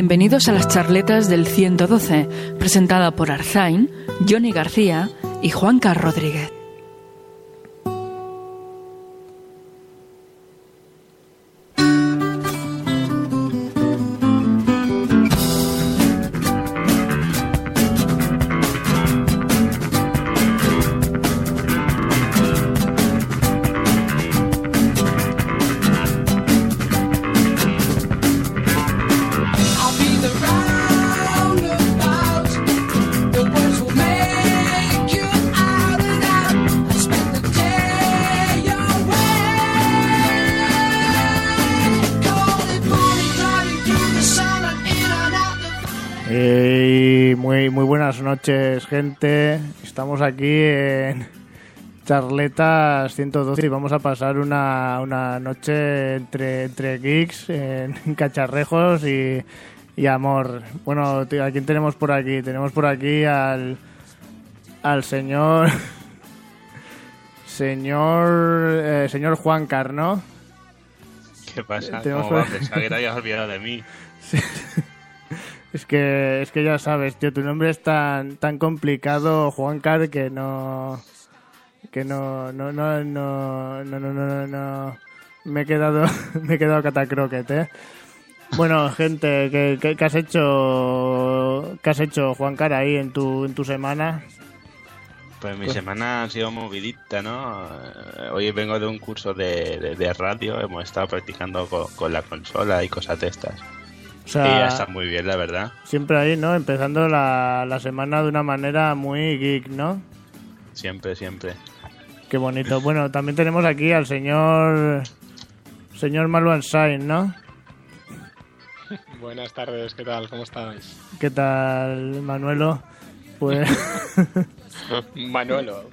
Bienvenidos a las charletas del 112, presentada por Arzain, Johnny García y Juanca Rodríguez. Noches, gente. Estamos aquí en Charletas 112 y vamos a pasar una, una noche entre, entre geeks, en, cacharrejos y, y amor. Bueno, ¿a quién tenemos por aquí? Tenemos por aquí al, al señor... Señor... Eh, señor Juan Carno. ¿Qué pasa? ¿Cómo va? Pensaba que te habías olvidado de mí. Sí. Es que, es que ya sabes, tío, tu nombre es tan, tan complicado, Juan Car, que no. Que no, no, no, no, no, no, no, no. Me he quedado, me he quedado catacroquet. Eh. Bueno, gente, ¿qué, qué, has hecho, qué has hecho Juan Cara ahí en tu, en tu semana? Pues mi semana ha sido movidita, ¿no? Eh, hoy vengo de un curso de, de, radio, hemos estado practicando con, con, la consola y cosas de estas. O sea, está muy bien, la verdad. Siempre ahí, ¿no? Empezando la, la semana de una manera muy geek, ¿no? Siempre, siempre. Qué bonito. Bueno, también tenemos aquí al señor señor Marwan Sain, ¿no? Buenas tardes, ¿qué tal? ¿Cómo estáis? ¿Qué tal, Manuelo? Pues... Manuelo.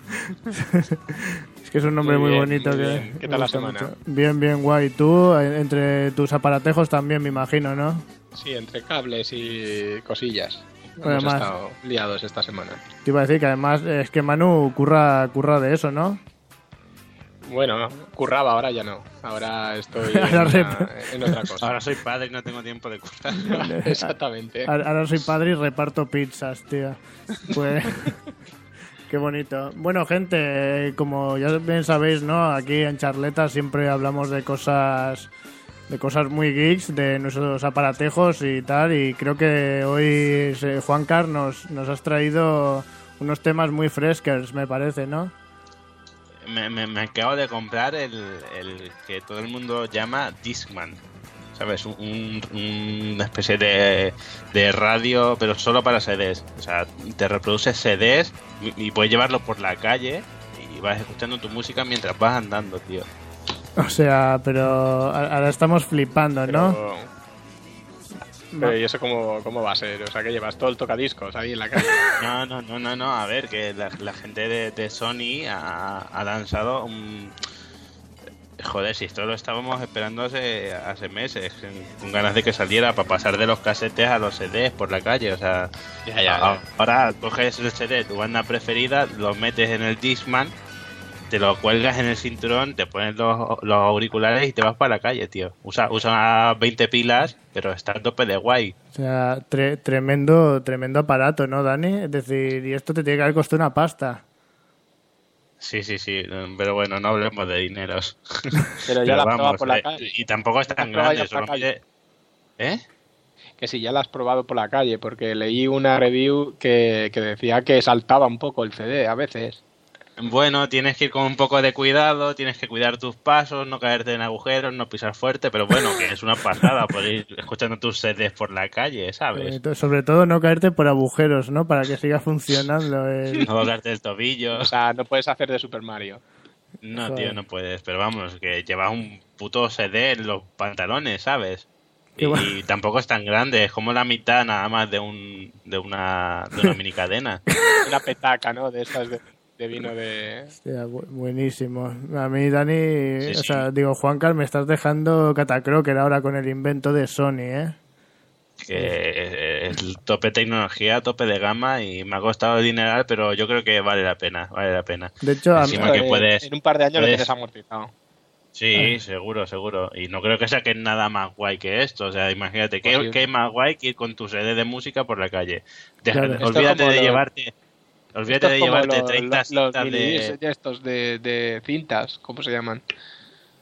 es que es un nombre muy, bonito. que ¿Qué tal la semana? Bien, bien, guay. Tú, entre tus aparatejos también, me imagino, ¿no? Sí, entre cables y cosillas. Hemos estado liados esta semana. Te iba a decir que además es que Manu curra, curra de eso, ¿no? Bueno, curraba, ahora ya no. Ahora estoy en, otra cosa. Ahora soy padre y no tengo tiempo de currar. Exactamente. Ahora soy padre y reparto pizzas, tío. Pues... Qué bonito. Bueno, gente, como ya bien sabéis, ¿no? Aquí en Charleta siempre hablamos de cosas de cosas muy geeks, de nuestros aparatejos y tal. Y creo que hoy, Juan Carlos, nos, has traído unos temas muy frescos, me parece, ¿no? Me, me, acabo de comprar el, que todo el mundo llama Discman. ¿Sabes? Un, una especie de, radio, pero solo para CDs. O sea, te reproduce CDs y, y puedes llevarlo por la calle y vas escuchando tu música mientras vas andando, tío. O sea, pero ahora estamos flipando, ¿no? Pero, ¿y eso cómo, cómo, va a ser? O sea, que llevas todo el tocadiscos ahí en la calle. No, no, no, no, no. A ver, que la, gente de, Sony ha, lanzado un, Joder, si esto lo estábamos esperando hace, hace meses, con ganas de que saliera para pasar de los casetes a los CDs por la calle. O sea, ahora coges el CD, tu banda preferida, lo metes en el Discman, te lo cuelgas en el cinturón, te pones los, auriculares y te vas para la calle, tío. Usa, usa 20 pilas, pero está a tope de guay. O sea, tremendo, tremendo aparato, ¿no, Dani? Es decir, y esto te tiene que haber costado una pasta. Sí, sí, sí, pero bueno, no hablemos de dineros. Pero ya la has probado por la eh, calle. Y tampoco es tan grande. ¿Eh? Que si ya la has probado por la calle, porque leí una review que, que decía que saltaba un poco el CD a veces. Bueno, tienes que ir con un poco de cuidado, tienes que cuidar tus pasos, no caerte en agujeros, no pisar fuerte, pero bueno, que es una pasada por ir escuchando tus sedes por la calle, ¿sabes? sobre todo no caerte por agujeros, ¿no? Para que siga funcionando. El... No caerte el tobillo. O sea, no puedes hacer de Super Mario. No, tío, no puedes, pero vamos, que llevas un puto CD en los pantalones, ¿sabes? Y, tampoco es tan grande, es como la mitad nada más de un de una, de una mini cadena. una petaca, ¿no? De estas de de vino de... buenísimo. A mí, Dani, o sea, digo, Juancar, me estás dejando catacroker ahora con el invento de Sony, ¿eh? Que es tope tecnología, tope de gama y me ha costado dinero, pero yo creo que vale la pena, vale la pena. De hecho, a mí, que puedes, en un par de años lo tienes amortizado. Sí, seguro, seguro. Y no creo que saquen nada más guay que esto. O sea, imagínate, ¿qué, pues más guay que ir con tu sede de música por la calle? Olvídate de llevarte Olvídate de llevarte 30 cintas de... estos de, cintas, ¿cómo se llaman?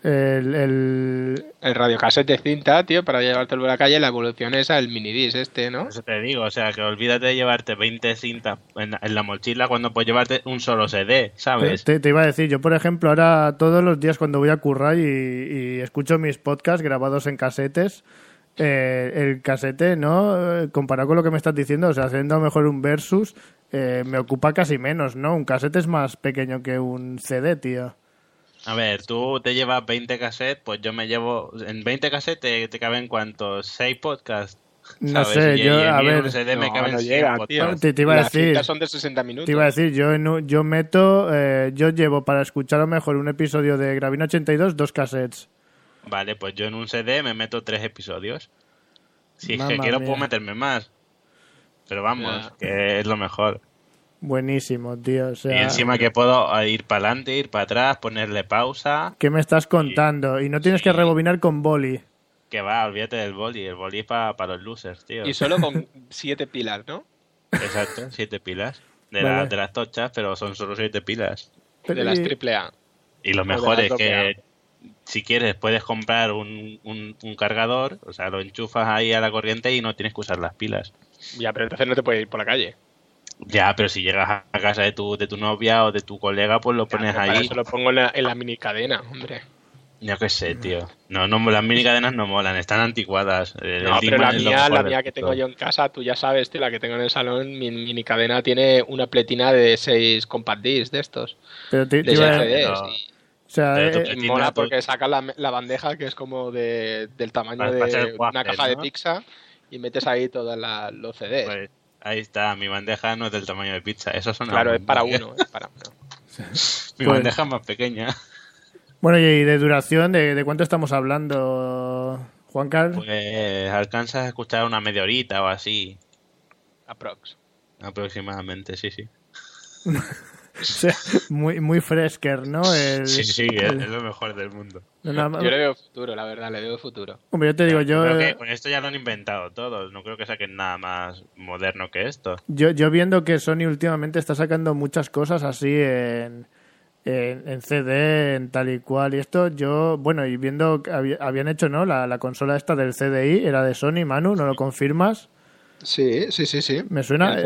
El, el... el radiocassette de cinta, tío, para llevártelo a la calle, la evolución es al minidisc este, ¿no? Eso te digo, o sea, que olvídate de llevarte 20 cintas en, la mochila cuando puedes llevarte un solo CD, ¿sabes? Te, iba a decir, yo por ejemplo, ahora todos los días cuando voy a currar y, y escucho mis podcasts grabados en casetes, eh, el casete, ¿no? Comparado con lo que me estás diciendo, o sea, haciendo mejor un versus, eh, me ocupa casi menos, ¿no? Un casete es más pequeño que un CD, tío. A ver, tú te llevas 20 cassettes, pues yo me llevo. En 20 cassettes te, caben cuántos? ¿6 podcasts? No sé, yo, a ver. CD me caben Te, iba a decir. son de 60 minutos. Te iba a decir, yo, yo meto. Eh, yo llevo para escuchar a lo mejor un episodio de Gravino 82 dos cassettes. Vale, pues yo en un CD me meto tres episodios. Si es que quiero, puedo meterme más. Pero vamos, que es lo mejor. Buenísimo, tío. y encima que puedo ir para adelante, ir para atrás, ponerle pausa. ¿Qué me estás contando? Y, no tienes que rebobinar con boli. Que va, olvídate del boli. El boli es para los losers, tío. Y solo con siete pilas, ¿no? Exacto, siete pilas. De, de las tochas, pero son solo siete pilas. De las triple A. Y lo mejor es que si quieres puedes comprar un, un, cargador, o sea, lo enchufas ahí a la corriente y no tienes que usar las pilas. Ya, pero entonces no te puedes ir por la calle. Ya, pero si llegas a casa de tu, de tu novia o de tu colega, pues lo pones ahí. Eso lo pongo en la, en la mini cadena, hombre. Yo qué sé, tío. No, no, las mini cadenas no molan, están anticuadas. no, pero la mía, la mía que tengo yo en casa, tú ya sabes, tío, la que tengo en el salón, mi mini cadena tiene una pletina de 6 compact discs de estos. Pero te, de O sea, eh, mola porque saca la, la, bandeja que es como de, del tamaño de una caja de pizza y metes ahí todos los CDs. Pues, ahí está, mi bandeja no es del tamaño de pizza, eso son Claro, es para uno, es para uno. mi bandeja es más pequeña. Bueno, y de duración, ¿de, cuánto estamos hablando, Juan Carlos? Pues alcanzas a escuchar una media horita o así. Aprox. Aproximadamente, sí, sí. muy, muy fresker, ¿no? sí, sí, es, lo mejor del mundo. yo le veo futuro, la verdad, le veo futuro. Hombre, yo te digo, yo... Creo que con esto ya lo han inventado todos, no creo que saquen nada más moderno que esto. Yo, yo viendo que Sony últimamente está sacando muchas cosas así en, en, CD, en tal y cual, y esto yo, bueno, y viendo que habían hecho, ¿no? La, la consola esta del CDI era de Sony, Manu, ¿no lo confirmas? Sí, sí, sí, sí. Me suena.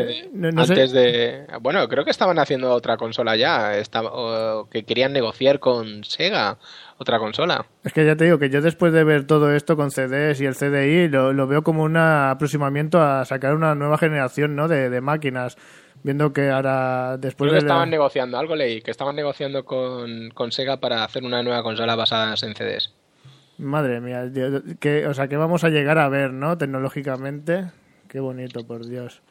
Antes de. Bueno, creo que estaban haciendo otra consola ya. Estaba, que querían negociar con Sega otra consola. Es que ya te digo que yo después de ver todo esto con CDs y el CDI, lo, veo como un aproximamiento a sacar una nueva generación ¿no? de, máquinas. Viendo que ahora. Después creo que estaban negociando, algo leí, que estaban negociando con, con Sega para hacer una nueva consola basada en CDs. Madre mía, que, o sea, que vamos a llegar a ver, ¿no? Tecnológicamente. Qué bonito, por Dios.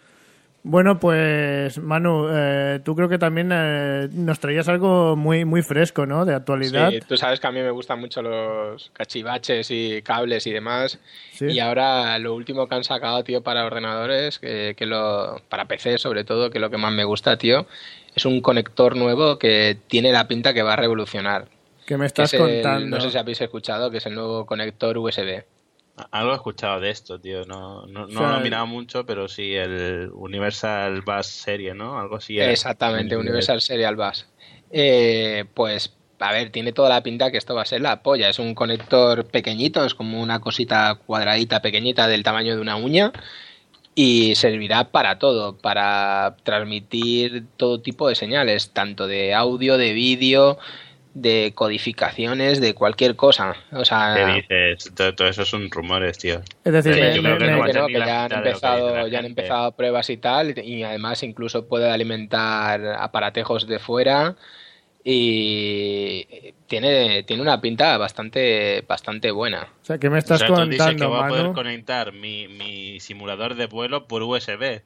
Bueno, pues Manu, eh, tú creo que también eh, nos traías algo muy muy fresco, ¿no? De actualidad. Sí, tú sabes que a mí me gustan mucho los cachivaches y cables y demás. Y ahora lo último que han sacado, tío, para ordenadores, que, lo, para PC sobre todo, que es lo que más me gusta, tío, es un conector nuevo que tiene la pinta que va a revolucionar. ¿Qué me estás contando? no sé si habéis escuchado, que es el nuevo conector USB. Algo he escuchado de esto, tío. No, no, lo he mirado mucho, pero sí el Universal Bus Serie, ¿no? Algo así. Exactamente, Universal Serial Bus. Eh, pues, a ver, tiene toda la pinta que esto va a ser la polla. Es un conector pequeñito, es como una cosita cuadradita pequeñita del tamaño de una uña y servirá para todo, para transmitir todo tipo de señales, tanto de audio, de vídeo, de codificaciones de cualquier cosa. O sea, ¿Qué dices? Todo, eso son rumores, tío. Es decir, que, ya han empezado, ya han empezado pruebas y tal, y además incluso puede alimentar aparatejos de fuera y tiene, tiene una pinta bastante bastante buena. O sea, ¿qué me estás contando, que voy a poder conectar mi, mi simulador de vuelo por USB.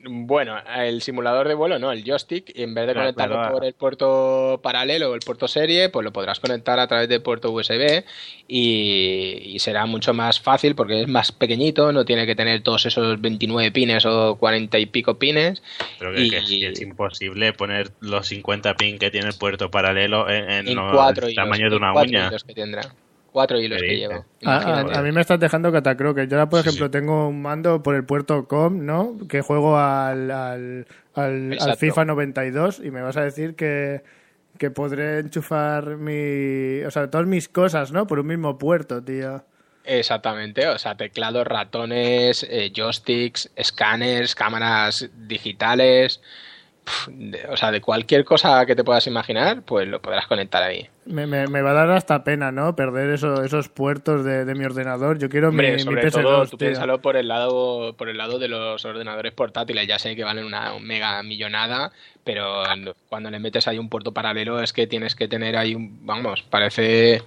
Bueno, el simulador de vuelo no, el joystick, en vez de conectarlo por el puerto paralelo o el puerto serie, pues lo podrás conectar a través del puerto USB y, será mucho más fácil porque es más pequeñito, no tiene que tener todos esos 29 pines o 40 y pico pines. Pero que, es imposible poner los 50 pins que tiene el puerto paralelo en, el tamaño de una uña. que tendrá cuatro hilos que lleva. A, mí me estás dejando catacroques. Yo ahora, por ejemplo, tengo un mando por el puerto COM, ¿no? Que juego al, al, al, FIFA 92 y me vas a decir que, que podré enchufar mi... O sea, todas mis cosas, ¿no? Por un mismo puerto, tío. Exactamente, o sea, teclados, ratones, eh, joysticks, escáneres, cámaras digitales, o sea, de cualquier cosa que te puedas imaginar, pues lo podrás conectar ahí. Me, me, va a dar hasta pena, ¿no? Perder eso, esos puertos de, mi ordenador. Yo quiero mi, sobre mi todo, tú piénsalo por el lado por el lado de los ordenadores portátiles. Ya sé que valen una mega millonada, pero cuando le metes ahí un puerto paralelo es que tienes que tener ahí un, vamos, parece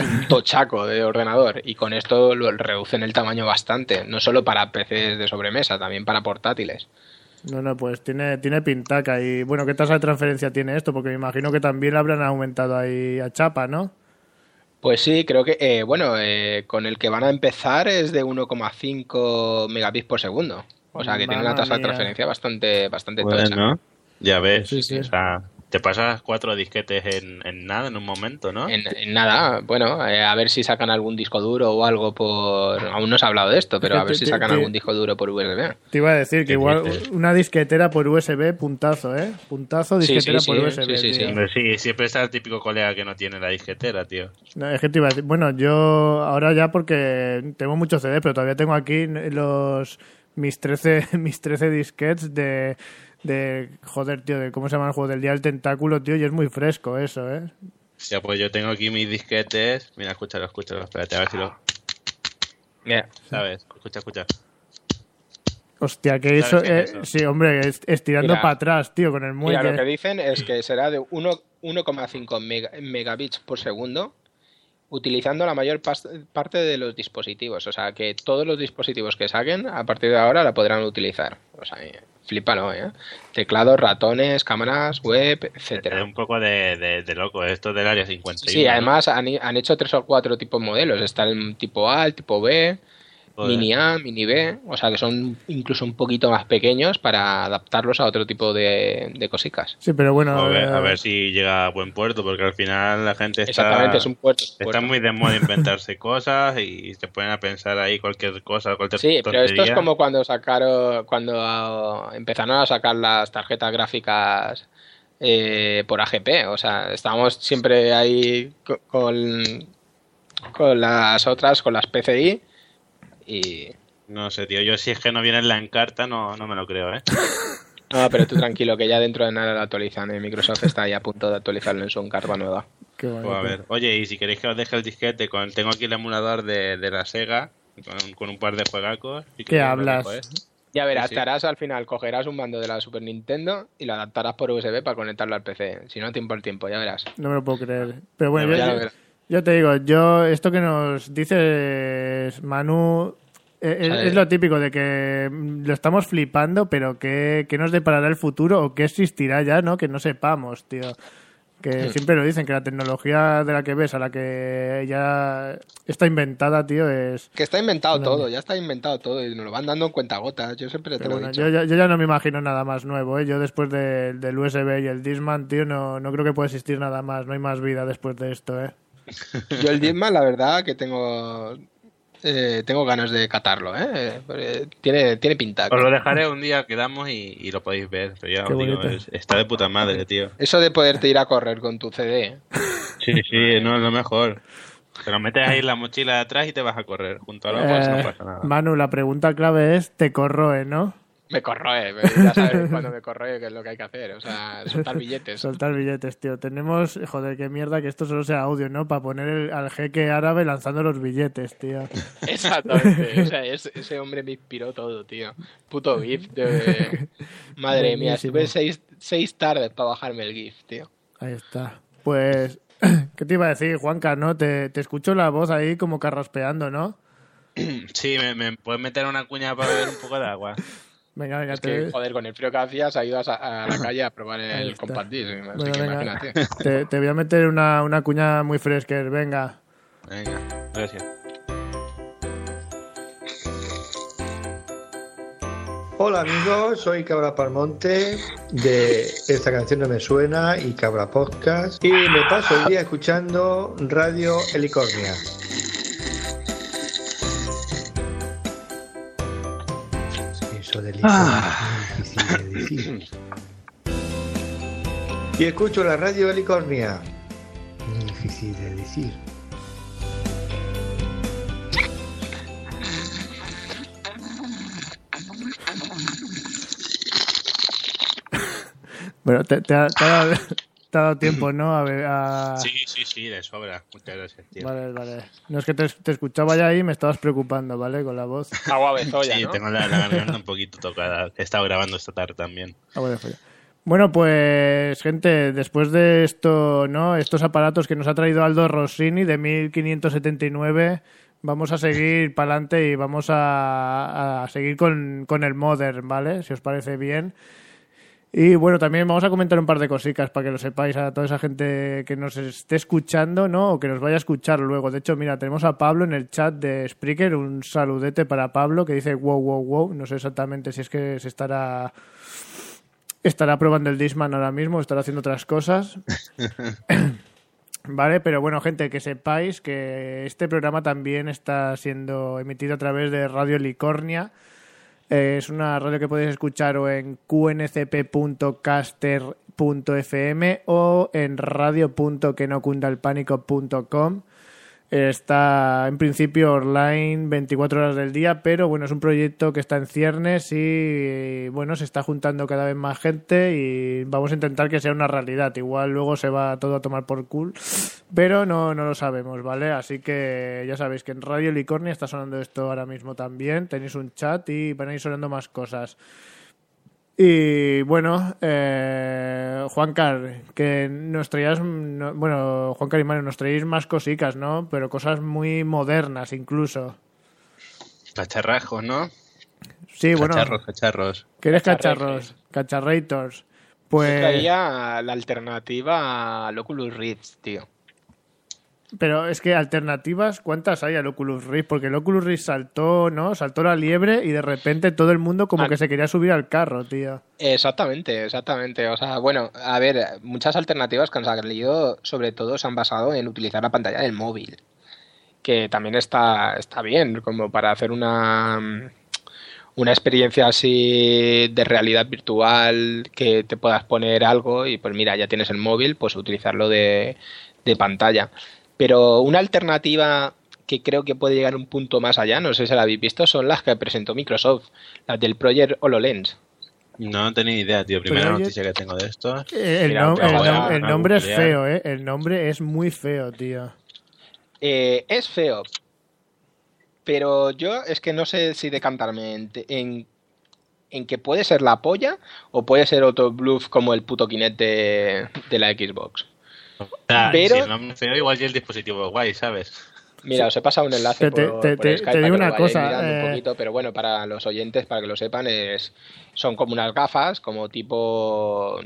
un tochaco de ordenador y con esto lo reducen el tamaño bastante, no solo para PCs de sobremesa, también para portátiles. No, no, pues tiene, tiene pintaca. Y bueno, ¿qué tasa de transferencia tiene esto? Porque me imagino que también habrán aumentado ahí a chapa, ¿no? Pues sí, creo que, eh, bueno, eh, con el que van a empezar es de 1,5 megabits por segundo. O sea, que tiene una tasa de transferencia bastante, bastante bueno, Ya ves. Sí, sí. O sea, te pasas cuatro disquetes en, nada, en un momento, ¿no? En, nada, bueno, eh, a ver si sacan algún disco duro o algo por... Aún no se ha hablado de esto, pero a ver si sacan algún disco duro por USB. Te iba a decir que igual una disquetera por USB, puntazo, ¿eh? Puntazo, disquetera por USB. Sí, sí, sí. siempre está el típico colega que no tiene la disquetera, tío. es que te iba a decir, bueno, yo ahora ya porque tengo muchos CD, pero todavía tengo aquí los mis 13, mis 13 disquets de de, joder, tío, de cómo se llama el juego del día del tentáculo, tío, y es muy fresco eso, ¿eh? Ya, pues yo tengo aquí mis disquetes. Mira, escúchalo, escúchalo, espérate, a ver si lo... Mira, ¿sabes? Escucha, escucha. Hostia, que eso, eh, sí, hombre, estirando para atrás, tío, con el muelle. Mira, lo que dicen es que será de 1,5 megabits por segundo utilizando la mayor parte de los dispositivos. O sea, que todos los dispositivos que saquen a partir de ahora la podrán utilizar. O sea, flipalo, ¿eh? Teclados, ratones, cámaras, web, etcétera. Es un poco de, loco esto del área 51. Sí, además han, han, hecho tres o cuatro tipos de modelos. Está el tipo A, el tipo B, Mini A, Mini B, o sea que son incluso un poquito más pequeños para adaptarlos a otro tipo de, de cositas. Sí, pero bueno. A ver, a ver, si llega a buen puerto, porque al final la gente está. Exactamente, es un puerto. Está muy de moda inventarse cosas y se pueden a pensar ahí cualquier cosa, cualquier Sí, pero esto es como cuando sacaron, cuando empezaron a sacar las tarjetas gráficas eh, por AGP, o sea, estábamos siempre ahí con, con las otras, con las PCI y... No sé, tío, yo si es que no viene en la encarta no, no me lo creo, ¿eh? No, pero tú tranquilo, que ya dentro de nada lo actualizan. ¿eh? Microsoft está ahí a punto de actualizarlo en su encarta nueva. Pues a ver. Oye, y si queréis que os deje el disquete, con, tengo aquí el emulador de, de la Sega, con, un par de juegacos. ¿Qué hablas? Ya verás, te harás al final, cogerás un mando de la Super Nintendo y lo adaptarás por USB para conectarlo al PC. Si no, tiempo al tiempo, ya verás. No me lo puedo creer. Pero bueno, ya, yo te digo, yo, esto que nos dices, Manu, Eh, sea, es, es lo típico de que lo estamos flipando, pero ¿qué, qué nos deparará el futuro o qué existirá ya, no? Que no sepamos, tío. Que siempre lo dicen, que la tecnología de la que ves, a la que ya está inventada, tío, es... Que está inventado No. todo, ya está inventado todo y nos lo van dando en cuentagotas. Yo siempre te lo bueno, he dicho. yo, ya- yo ya no me imagino nada más nuevo, ¿eh? Yo después de- del USB y el Disman, tío, no, no creo que pueda existir nada más. No hay más vida después de esto, ¿eh? Yo el Disman, la verdad, que tengo eh, tengo ganas de catarlo, ¿eh? Porque Tiene, tiene pinta. Os lo dejaré un día, quedamos y, y lo podéis ver. Pero ya os digo, es- está de puta madre, tío. Eso de poderte ir a correr con tu CD. ¿eh? Sí, sí, no es lo mejor. Te lo metes ahí en la mochila de atrás y te vas a correr. Junto a la bolsa Eh, no pasa nada. Manu, la pregunta clave es, te corroe, ¿no? Me corroe, ya sabes cuando me corroe qué es lo que hay que hacer. O sea, soltar billetes. Soltar billetes, tío. Tenemos, joder, qué mierda que esto solo sea audio, ¿no? Para poner el- al jeque árabe lanzando los billetes, tío. Exactamente. O sea, es- ese hombre me inspiró todo, tío. Puto GIF. De... Madre mía, Buenísimo. estuve seis, seis tardes para bajarme el GIF, tío. Ahí está. Pues, ¿qué te iba a decir, Juanca, no? Te, te escucho la voz ahí como carraspeando, ¿no? Sí, me, me puedes meter una cuña para beber un poco de agua. Venga, venga, Es te, que, joder, con el frío que hacías, ha ido a, la calle a probar el Bueno, imagínate. te- te voy a meter una, una cuña muy fresca, venga. Venga, gracias. Hola amigos, soy Cabra Palmonte de Esta canción no me suena y Cabra Podcast y me paso el día escuchando Radio Helicornia. Eso de es difícil de decir. Y escucho la Radio Helicornia. Muy difícil de decir. Bueno, te, te te te ha dado tiempo, ¿no? A ver, a- Sí, sí, sí, de sobra. Muchas gracias, tío. Vale, vale. No es que te, te escuchaba ya ahí y me estabas preocupando, ¿vale? Con la voz. Agua bezoya, sí, ¿no? tengo la, la garganta un poquito tocada. He estado grabando esta tarde también. Agua de folla. Bueno, pues, gente, después de esto, ¿no? Estos aparatos que nos ha traído Aldo Rossini de 1579, vamos a seguir para adelante y vamos a, a seguir con, con el Modern, ¿vale? Si os parece bien. Y bueno, también vamos a comentar un par de cositas para que lo sepáis a toda esa gente que nos esté escuchando, ¿no? O que nos vaya a escuchar luego. De hecho, mira, tenemos a Pablo en el chat de Spreaker, un saludete para Pablo que dice wow, wow, wow. No sé exactamente si es que se estará estará probando el Disman ahora mismo, estará haciendo otras cosas. Vale, pero bueno, gente, que sepáis que este programa también está siendo emitido a través de Radio Licornia. Eh, es una radio que podéis escuchar o en qncp.caster.fm o en radio.quenocundalpánico.com. Está en principio online 24 horas del día, pero bueno, es un proyecto que está en ciernes y bueno, se está juntando cada vez más gente y vamos a intentar que sea una realidad. Igual luego se va todo a tomar por cool, pero no, no lo sabemos, ¿vale? Así que ya sabéis que en Radio Licornia está sonando esto ahora mismo también. Tenéis un chat y van a ir sonando más cosas. Y bueno, eh, Juancar, que nos traías, no- bueno, Juancar y Mario, nos traéis más cositas, ¿no? Pero cosas muy modernas incluso. Cacharrajos, ¿no? Sí, bueno, Cacharros, cacharros. ¿quieres cacharros? Cacharrators. Yo Pues, traía la alternativa al Oculus Rift, tío. Pero es que alternativas, ¿cuántas hay al Oculus Rift? Porque el Oculus Rift saltó, ¿no? Saltó la liebre y de repente todo el mundo como Ah. que se quería subir al carro, tío. Exactamente, exactamente. O sea, bueno, a ver, muchas alternativas que han salido, sobre todo, se han basado en utilizar la pantalla del móvil. Que también está, está bien, como para hacer una, una experiencia así de realidad virtual, que te puedas poner algo y pues mira, ya tienes el móvil, pues utilizarlo de, de pantalla. Pero una alternativa que creo que puede llegar un punto más allá, no sé si la habéis visto, son las que presentó Microsoft, las del Project HoloLens. No tenía ni idea, tío. Primera noticia que tengo de esto. Eh, El, Mira, nom- te el nom- nombre es feo, ¿eh? El nombre es muy feo, tío. Eh, es feo, pero yo es que no sé si decantarme en, en, en que puede ser la polla o puede ser otro bluff como el puto Kinect de, de la Xbox. O sea, Pero- si el nombre feo, igual y el dispositivo es guay, ¿sabes? Mira, os he pasado un enlace Te- por, te- por te- Skype te para digo que una cosa, eh, un poquito, pero bueno, para los oyentes, para que lo sepan, es son como unas gafas, como tipo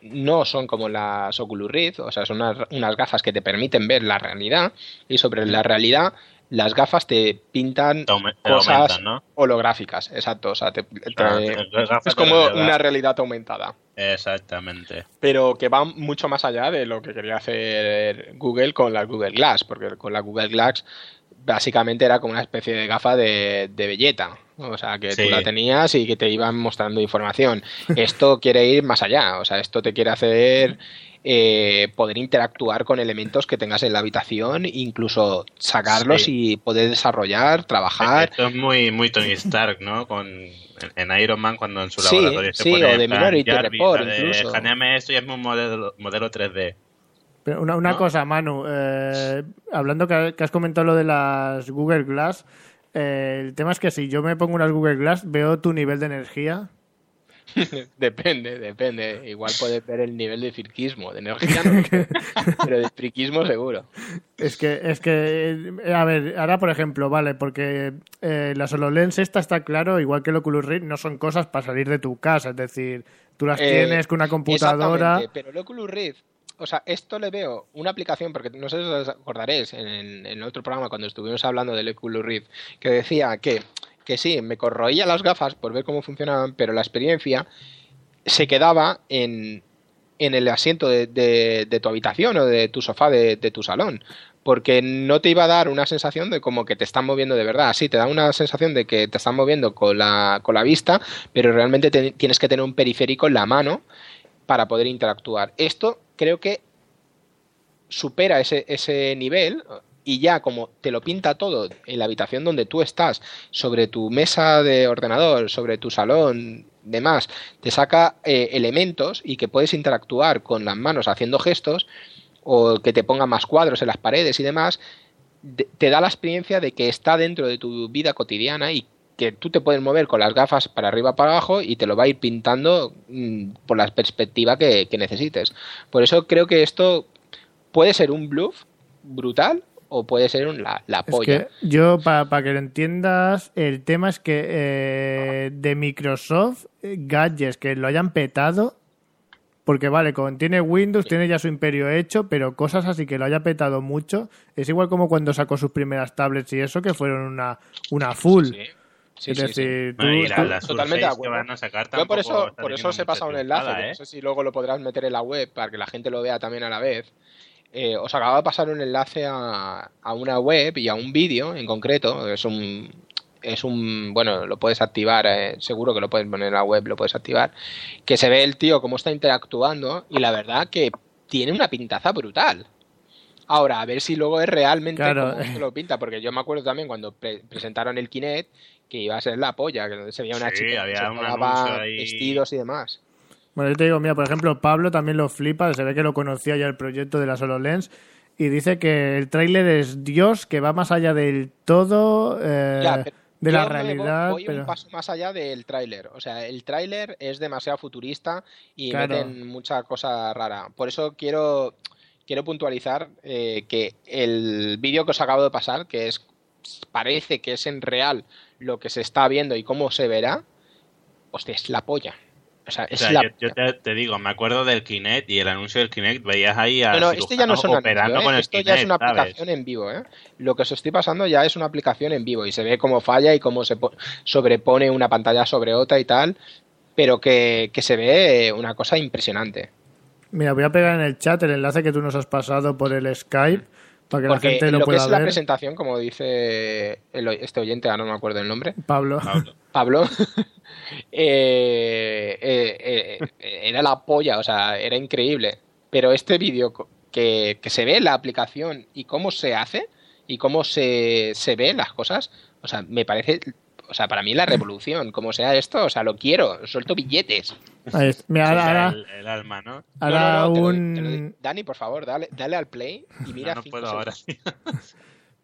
no son como las Oculus Rift, o sea, son unas, unas gafas que te permiten ver la realidad y sobre la realidad las gafas te pintan Te cosas aumentan, ¿no? holográficas, exacto, o sea, te- te- Ah, es como una realidad aumentada Exactamente. pero que va mucho más allá de lo que quería hacer Google con la Google Glass, porque con la Google Glass básicamente era como una especie de gafa de, de belleta. O sea, que Sí. tú la tenías y que te iban mostrando información. Esto quiere ir más allá. O sea, esto te quiere hacer eh, poder interactuar con elementos que tengas en la habitación, incluso sacarlos Sí. y poder desarrollar, trabajar. Esto es muy, muy Tony Stark, ¿no? Con, en, Iron Man cuando en su Sí, laboratorio se sí, pone o de plan, Minority Jarvis, Report, incluso. escaneame esto y hazme un modelo, modelo 3D. Pero una, una ¿No? cosa, Manu, eh, hablando que, que has comentado lo de las Google Glass, eh, el tema es que si yo me pongo unas Google Glass, veo tu nivel de energía. Depende, depende. Igual puedes ver el nivel de friquismo, de energía no, pero de friquismo seguro. Es que, es que, eh, a ver, ahora por ejemplo, vale, porque eh, la HoloLens esta está claro, igual que el Oculus Rift, no son cosas para salir de tu casa, es decir, tú las Eh, tienes con una computadora. Exactamente, pero el Oculus Rift, o sea, esto le veo una aplicación, porque no sé si os acordaréis en, en el otro programa cuando estuvimos hablando del Oculus Rift, que decía que, que sí, me corroía las gafas por ver cómo funcionaban, pero la experiencia se quedaba en, en el asiento de, de- tu habitación o de tu sofá de, tu salón. Porque no te iba a dar una sensación de como que te están moviendo de verdad. Sí, te da una sensación de que te están moviendo con la, con la vista, pero realmente te- tienes que tener un periférico en la mano para poder interactuar. Esto creo que supera ese, ese nivel y ya como te lo pinta todo en la habitación donde tú estás, sobre tu mesa de ordenador, sobre tu salón, demás, te saca eh, elementos y que puedes interactuar con las manos haciendo gestos o que te ponga más cuadros en las paredes y demás, de- te da la experiencia de que está dentro de tu vida cotidiana y que tú te puedes mover con las gafas para arriba para abajo y te lo va a ir pintando mm, por la perspectiva que necesites. Por eso creo que esto puede ser un bluff brutal o puede ser un- la, la Es polla. que yo, para que lo entiendas, el tema es que eh, de Microsoft, eh, gadgets que lo hayan petado, porque vale, con, tiene Windows, tiene ya su imperio hecho, pero cosas así que lo haya petado mucho, es igual como cuando sacó sus primeras tablets y eso, que fueron una, una full. Sí, sí, es sí, sí. decir, tú- No, tú- Totalmente de acuerdo. van a sacar Yo por eso, por eso teniendo os he pasado un enlace, que ¿eh? no sé si luego lo podrás meter en la web para que la gente lo vea también a la vez. Eh, os acabo de pasar un enlace a, a una web y a un vídeo en concreto. Es un, es un, bueno, lo puedes activar, eh, seguro que lo puedes poner en la web, lo puedes activar. Que se ve el tío cómo está interactuando y la verdad que tiene una pintaza brutal. Ahora, a ver si luego es realmente Claro. como se lo pinta, porque yo me acuerdo también cuando pre- presentaron el Kinect que iba a ser la polla, que se veía una Sí, chica que se un vestidos y demás. Bueno, yo te digo, mira, por ejemplo, Pablo también lo flipa, se ve que lo conocía ya el proyecto de la HoloLens y dice que el tráiler es Dios, que va más allá del todo, eh, Ya, de la realidad. Voy, voy pero... un paso más allá del tráiler. O sea, el tráiler es demasiado futurista y Claro. meten mucha cosa rara. Por eso quiero, quiero puntualizar eh, que el vídeo que os acabo de pasar, que es parece que es en real lo que se está viendo y cómo se verá, hostia, es la polla. O sea, O es sea, la yo, yo te, te digo, me acuerdo del Kinect y el anuncio del Kinect, veías ahí a No, no, este ya no es un operando anuncio, ¿eh? con el esto ya es una ¿sabes? aplicación en vivo, ¿eh? Lo que os estoy pasando ya es una aplicación en vivo y se ve cómo falla y cómo se po- sobrepone una pantalla sobre otra y tal, pero que, que se ve una cosa impresionante. Mira, voy a pegar en el chat el enlace que tú nos has pasado por el Skype para que la gente lo lo que pueda es la presentación, como dice el- este oyente, ahora no me acuerdo el nombre, Pablo. Pablo. Pablo, eh, eh, eh, era la polla, o sea, era increíble. Pero este vídeo que, que se ve la aplicación y cómo se hace y cómo se, se ven las cosas, o sea, me parece, o sea, para mí la revolución, como sea esto, o sea, lo quiero, suelto billetes. Mira, ahora, ahora, el, el alma, ¿no? ahora No, no, no, te lo- un... te lo digo. Dani, por favor, dale, dale al play y mira no, cinco puedo ahora.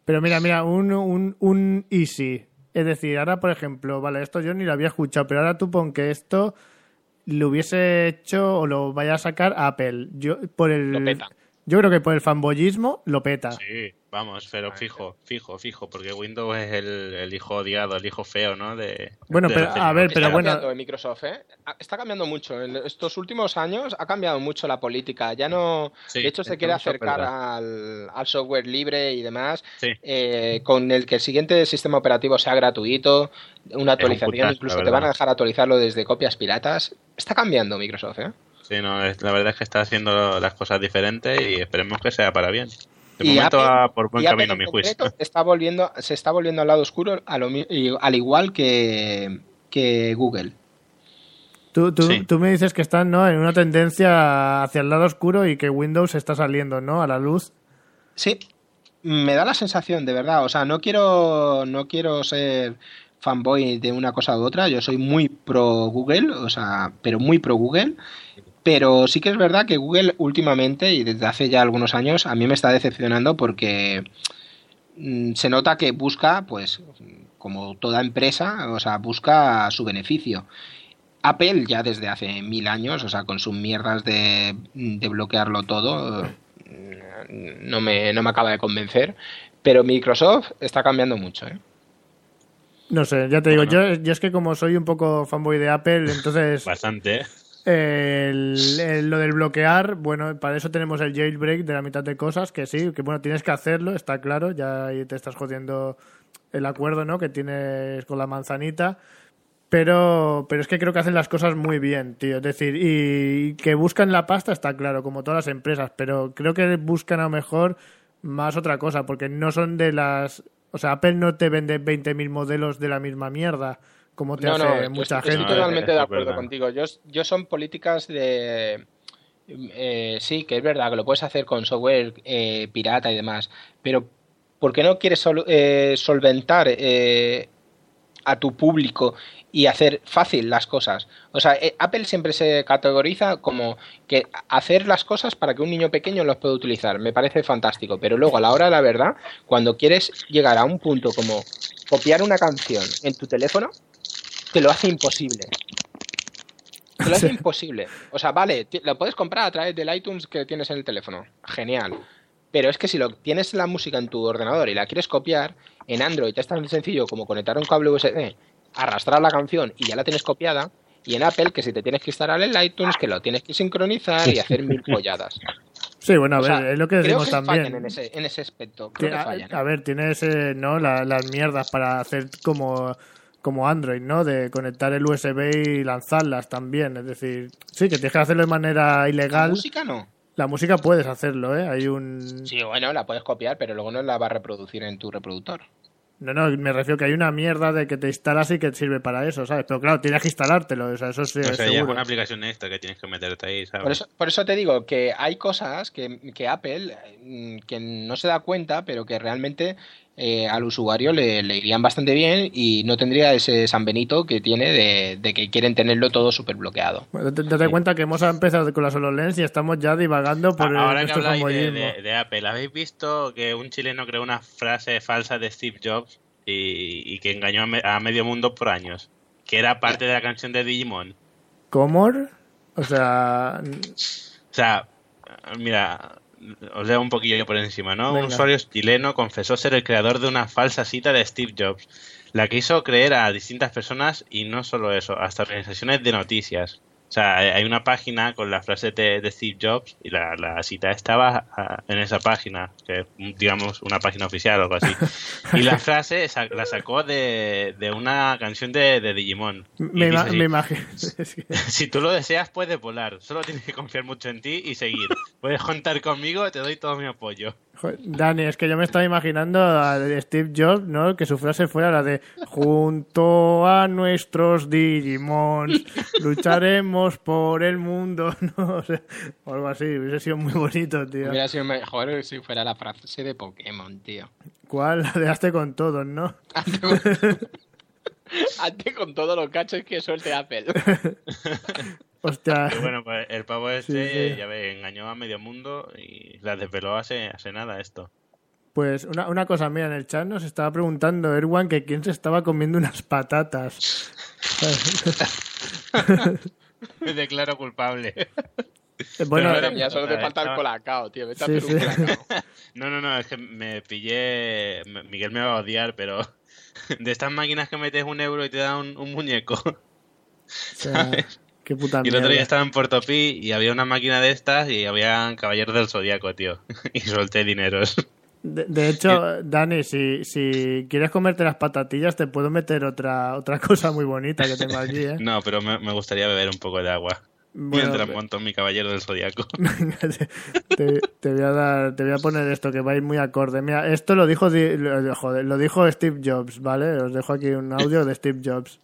Pero mira, mira, un, un, un easy. Es decir, ahora, por ejemplo, vale, esto yo ni lo había escuchado, pero ahora tú pon que esto lo hubiese hecho o lo vaya a sacar Apple. Yo, por el. Yo creo que por el fanboyismo lo peta. Sí, vamos, pero fijo, fijo, fijo, porque Windows es el, el hijo odiado, el hijo feo, ¿no? De, Bueno, de pero, a ver, pero está bueno, cambiando en Microsoft, ¿eh? Está cambiando mucho. En estos últimos años ha cambiado mucho la política. Ya no. Sí, de hecho, se quiere acercar al, al software libre y demás. Sí. eh, con el que el siguiente sistema operativo sea gratuito, una actualización, incluso te van a dejar actualizarlo desde copias piratas. Está cambiando Microsoft, ¿eh? Sí, no, es- la verdad es que está haciendo las cosas diferentes y esperemos que sea para bien. De Y momento Apple- va por buen y camino, mi juicio. Está volviendo, se está volviendo al lado oscuro a lo al igual que, que Google. tú, tú, Sí. tú me dices que están ¿no? en una tendencia hacia el lado oscuro y que Windows está saliendo ¿no? a la luz. Sí, me da la sensación, de verdad. O sea, no quiero, no quiero ser fanboy de una cosa u otra. Yo soy muy pro Google, o sea, pero muy pro Google. Pero sí que es verdad que Google últimamente y desde hace ya algunos años a mí me está decepcionando porque mm, se nota que busca, pues, como toda empresa, o sea, busca su beneficio. Apple ya desde hace mil años, o sea, con sus mierdas de, de bloquearlo todo, mm, no me, no me acaba de convencer. Pero Microsoft está cambiando mucho, ¿eh? No sé, ya te digo, Bueno. yo, yo es que como soy un poco fanboy de Apple, entonces Bastante. Lo del bloquear, bueno, para eso tenemos el jailbreak de la mitad de cosas, que sí, que bueno, tienes que hacerlo, está claro, ya ahí te estás jodiendo el acuerdo, ¿no? Que tienes con la manzanita. Pero, pero es que creo que hacen las cosas muy bien, tío. Es decir, y que buscan la pasta está claro, como todas las empresas, pero creo que buscan a lo mejor más otra cosa, porque no son de las... O sea, Apple no te vende 20.000 modelos de la misma mierda, como te No, hace no, mucha estoy, gente. estoy totalmente de acuerdo contigo. Yo, yo son políticas de... eh, sí, que es verdad que lo puedes hacer con software eh, pirata y demás, pero ¿por qué no quieres sol- eh, solventar eh, a tu público y hacer fácil las cosas? O sea, eh, Apple siempre se categoriza como que hacer las cosas para que un niño pequeño los pueda utilizar. Me parece fantástico, pero luego a la hora de la verdad, cuando quieres llegar a un punto como copiar una canción en tu teléfono, te lo hace imposible. Te lo hace imposible. O sea, vale, lo puedes comprar a través del iTunes que tienes en el teléfono. Genial. Pero es que si lo tienes la música en tu ordenador y la quieres copiar, en Android es tan sencillo como conectar un cable USB, arrastrar la canción y ya la tienes copiada. Y en Apple, que si te tienes que instalar el iTunes, que lo tienes que sincronizar y hacer mil polladas. Sí, bueno, a O ver, sea, es lo que creo decimos que también. fallan en ese, en ese aspecto. Que, Creo que a, fallan. ¿eh? a ver, tienes eh, ¿no? La- las mierdas para hacer como, como Android, ¿no? De conectar el USB y lanzarlas también. Es decir, sí, que tienes que hacerlo de manera ¿La ilegal. música no? La música puedes hacerlo, ¿eh? Hay un... Sí, bueno, la puedes copiar, pero luego no la va a reproducir en tu reproductor. No, no, me refiero que hay una mierda de que te instalas y que sirve para eso, ¿sabes? Pero claro, tienes que instalártelo, o sea, eso sí, o sea, ya es seguro. una aplicación extra que tienes que meterte ahí, ¿sabes? Por eso, por eso te digo que hay cosas que, que Apple mm, que no se da cuenta, pero que realmente eh, al usuario le, le irían bastante bien y no tendría ese San Benito que tiene de, de que quieren tenerlo todo súper bloqueado. Bueno, cuenta que hemos empezado con las HoloLens y estamos ya divagando por Ah, Ahora el, que habláis de, de- de Apple, ¿habéis visto que un chileno creó una frase falsa de Steve Jobs y, y que engañó a, me- a medio mundo por años? Que era parte de la canción de Digimon. ¿Comor? O sea, O sea, mira, os leo un poquillo por encima, ¿no? Venga. Un usuario chileno confesó ser el creador de una falsa cita de Steve Jobs, la que hizo creer a distintas personas y no solo eso, hasta organizaciones de noticias. O sea, hay- una página con la frase de, de Steve Jobs y la, la cita estaba ah, en esa página, que es digamos una página oficial o algo así. Y la frase la sacó de, de una canción de, de Digimon. Me, me imagino. si tú lo deseas, puedes volar. Solo tienes que confiar mucho en ti y seguir. Puedes contar conmigo, te doy todo mi apoyo. Dani, es que yo me estaba imaginando a Steve Jobs, ¿no? Que su frase fuera la de junto a nuestros Digimons lucharemos por el mundo, ¿no? O, sea, o algo así, hubiese sido muy bonito, tío. Hubiera sido mejor si fuera la frase de Pokémon, tío. ¿Cuál? La de hazte con todos, ¿no? Hazte con todos los cachos que suelte Apple. Hostia. Y bueno, pues el pavo este, Sí, sí. ya ves, engañó a medio mundo y la desveló hace, hace nada esto. Pues una, una cosa, mira, en el chat nos estaba preguntando Erwan que quién se estaba comiendo unas patatas. Me declaro culpable. Bueno, Madre mía, solo te falta el estaba- colacao, tío. Vete a Sí, hacer sí. un colacao. No, no, no, es que me pillé. Miguel me va a odiar, pero. De estas máquinas que metes un euro y te dan un, un muñeco. o sea, qué puta Y el otro día estaba en Puerto Pi y había una máquina de estas y había caballeros del zodiaco, tío. Y solté dineros. De, de hecho, Dani, si, si quieres comerte las patatillas, te puedo meter otra, otra cosa muy bonita que tengo aquí, ¿eh? No, pero me, me gustaría beber un poco de agua. Bueno, Mientras monto mi caballero del zodiaco. Te, voy a dar, te voy a poner esto que va a ir muy acorde. Mira, esto lo dijo, di- lo, joder, lo dijo Steve Jobs, ¿vale? Os dejo aquí un audio de Steve Jobs.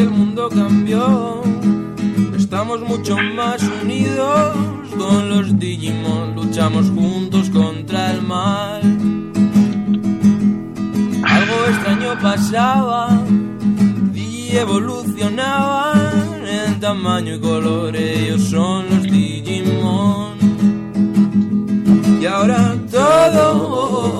El mundo cambió, estamos mucho más unidos. Con los Digimon luchamos juntos contra el mal. Algo extraño pasaba, Digi evolucionaban en tamaño y color. Ellos son los Digimon. Y ahora todos